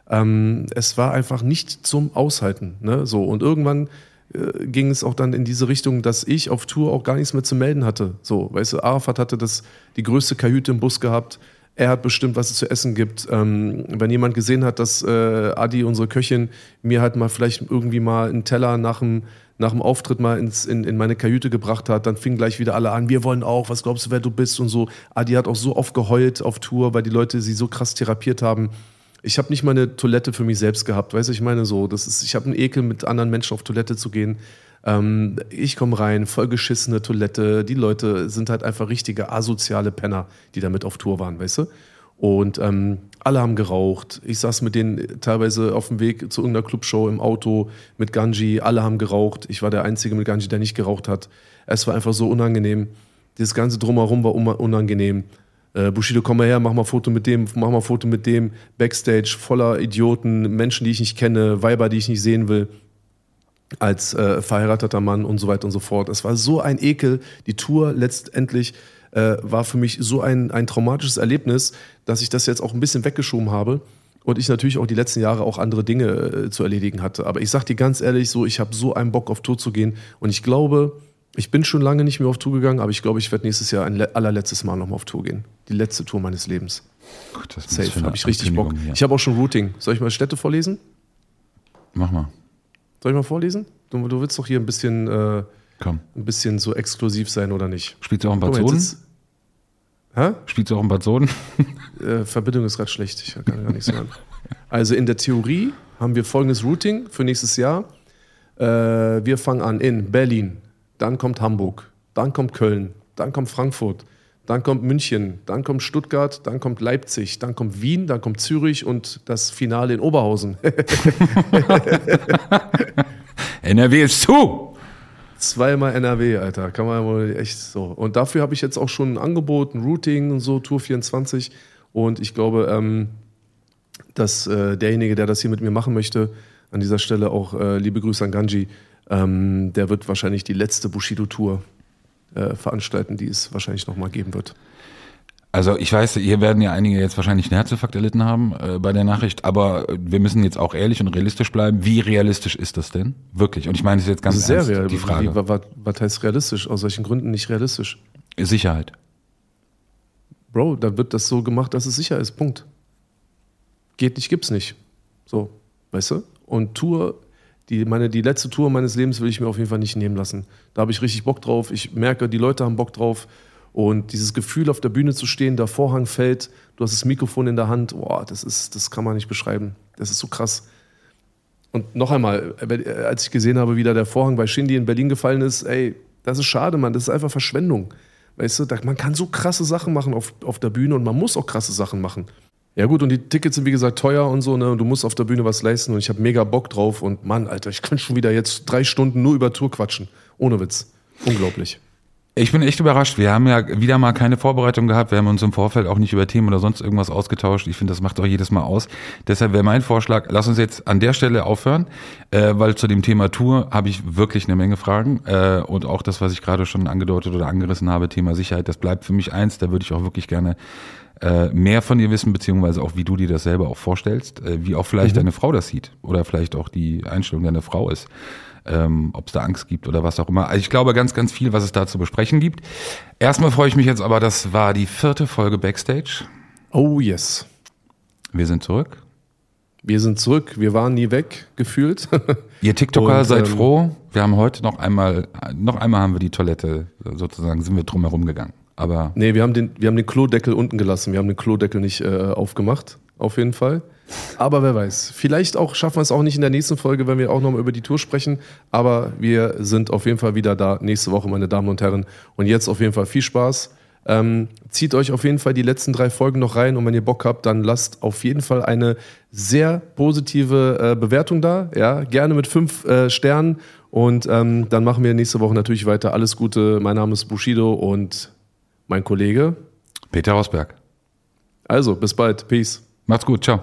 Ähm, es war einfach nicht zum Aushalten. Ne? So, und irgendwann äh, ging es auch dann in diese Richtung, dass ich auf Tour auch gar nichts mehr zu melden hatte. So, weißt du, Arafat hatte das, die größte Kajüte im Bus gehabt. Er hat bestimmt, was es zu essen gibt. Ähm, wenn jemand gesehen hat, dass äh, Adi, unsere Köchin, mir halt mal vielleicht irgendwie mal einen Teller nach dem nach dem Auftritt mal ins, in, in meine Kajüte gebracht hat, dann fingen gleich wieder alle an, wir wollen auch, was glaubst du, wer du bist und so. Adi hat auch so oft geheult auf Tour, weil die Leute sie so krass therapiert haben. Ich habe nicht mal eine Toilette für mich selbst gehabt, weißt du, ich meine so, das ist, ich habe einen Ekel, mit anderen Menschen auf Toilette zu gehen. Ähm, ich komme rein, vollgeschissene Toilette, die Leute sind halt einfach richtige asoziale Penner, die damit auf Tour waren, weißt du. Und ähm, alle haben geraucht. Ich saß mit denen teilweise auf dem Weg zu irgendeiner Clubshow im Auto mit Ganji. Alle haben geraucht. Ich war der Einzige mit Ganji, der nicht geraucht hat. Es war einfach so unangenehm. Dieses ganze Drumherum war unangenehm. Äh, Bushido, komm mal her, mach mal Foto mit dem, mach mal Foto mit dem. Backstage voller Idioten, Menschen, die ich nicht kenne, Weiber, die ich nicht sehen will. Als äh, verheirateter Mann und so weiter und so fort. Es war so ein Ekel. Die Tour letztendlich äh, war für mich so ein, ein traumatisches Erlebnis, dass ich das jetzt auch ein bisschen weggeschoben habe und ich natürlich auch die letzten Jahre auch andere Dinge äh, zu erledigen hatte. Aber ich sag dir ganz ehrlich, so ich habe so einen Bock auf Tour zu gehen und ich glaube, ich bin schon lange nicht mehr auf Tour gegangen, aber ich glaube, ich werde nächstes Jahr ein allerletztes Mal nochmal auf Tour gehen. Die letzte Tour meines Lebens. Gut, das Safe, habe ich richtig Bock. Hier. Ich habe auch schon Routing. Soll ich mal Städte vorlesen? Mach mal. Soll ich mal vorlesen? Du, du willst doch hier ein bisschen äh, Komm. ein bisschen so exklusiv sein, oder nicht? Spielst du auch in Bad Soden? Hä? Spielst du auch in Bad Soden? Äh, Verbindung ist gerade schlecht, ich kann gar nichts hören. Also in der Theorie haben wir folgendes Routing für nächstes Jahr. Äh, wir fangen an in Berlin, dann kommt Hamburg, dann kommt Köln, dann kommt Frankfurt, dann kommt München, dann kommt Stuttgart, dann kommt Leipzig, dann kommt Wien, dann kommt Zürich und das Finale in Oberhausen. NRW ist zu! Zweimal NRW, Alter. Kann man wohl echt so. Und dafür habe ich jetzt auch schon ein Angebot, ein Routing und so, Tour 24. Und ich glaube, ähm, dass äh, derjenige, der das hier mit mir machen möchte, an dieser Stelle auch äh, liebe Grüße an Ganji, ähm, der wird wahrscheinlich die letzte Bushido-Tour äh, veranstalten, die es wahrscheinlich nochmal geben wird. Also ich weiß, hier werden ja einige jetzt wahrscheinlich einen Herzinfarkt erlitten haben äh, bei der Nachricht, aber wir müssen jetzt auch ehrlich und realistisch bleiben. Wie realistisch ist das denn? Wirklich. Und ich meine es jetzt ganz Sehr ernst, real. die Frage. Wie, was, was heißt realistisch? Aus welchen Gründen nicht realistisch? Sicherheit. Bro, da wird das so gemacht, dass es sicher ist. Punkt. Geht nicht, gibt's nicht. So, weißt du? Und Tour, die, meine, die letzte Tour meines Lebens will ich mir auf jeden Fall nicht nehmen lassen. Da habe ich richtig Bock drauf. Ich merke, die Leute haben Bock drauf. Und dieses Gefühl, auf der Bühne zu stehen, der Vorhang fällt, du hast das Mikrofon in der Hand, boah, das, ist, das kann man nicht beschreiben. Das ist so krass. Und noch einmal, als ich gesehen habe, wie da der Vorhang bei Shindy in Berlin gefallen ist, ey, das ist schade, Mann, das ist einfach Verschwendung. Weißt du, man kann so krasse Sachen machen auf, auf der Bühne und man muss auch krasse Sachen machen. Ja gut, und die Tickets sind wie gesagt teuer und so, ne? Und du musst auf der Bühne was leisten und ich habe mega Bock drauf und Mann, Alter, ich könnte schon wieder jetzt drei Stunden nur über Tour quatschen. Ohne Witz. Unglaublich. Ich bin echt überrascht. Wir haben ja wieder mal keine Vorbereitung gehabt. Wir haben uns im Vorfeld auch nicht über Themen oder sonst irgendwas ausgetauscht. Ich finde, das macht auch jedes Mal aus. Deshalb wäre mein Vorschlag, lass uns jetzt an der Stelle aufhören, äh, weil zu dem Thema Tour habe ich wirklich eine Menge Fragen. Äh, und auch das, was ich gerade schon angedeutet oder angerissen habe, Thema Sicherheit, das bleibt für mich eins. Da würde ich auch wirklich gerne äh, mehr von dir wissen, beziehungsweise auch, wie du dir das selber auch vorstellst, äh, wie auch vielleicht mhm. deine Frau das sieht oder vielleicht auch die Einstellung deiner Frau ist ähm, ob es da Angst gibt oder was auch immer. Also ich glaube ganz, ganz viel, was es da zu besprechen gibt. Erstmal freue ich mich jetzt aber, das war die vierte Folge Backstage. Oh yes. Wir sind zurück. Wir sind zurück. Wir waren nie weg, gefühlt. Ihr TikToker Und, seid ähm, froh. Wir haben heute noch einmal, noch einmal haben wir die Toilette sozusagen, sind wir drum herum gegangen. Aber nee, wir haben den, wir haben den Klodeckel unten gelassen. Wir haben den Klodeckel nicht äh, aufgemacht, auf jeden Fall. Aber wer weiß. Vielleicht auch schaffen wir es auch nicht in der nächsten Folge, wenn wir auch nochmal über die Tour sprechen. Aber wir sind auf jeden Fall wieder da nächste Woche, meine Damen und Herren. Und jetzt auf jeden Fall viel Spaß. Ähm, zieht euch auf jeden Fall die letzten drei Folgen noch rein und wenn ihr Bock habt, dann lasst auf jeden Fall eine sehr positive äh, Bewertung da. Ja, gerne mit fünf äh, Sternen. Und ähm, dann machen wir nächste Woche natürlich weiter. Alles Gute. Mein Name ist Bushido und mein Kollege Peter Rosberg. Also, bis bald. Peace. Macht's gut. Ciao.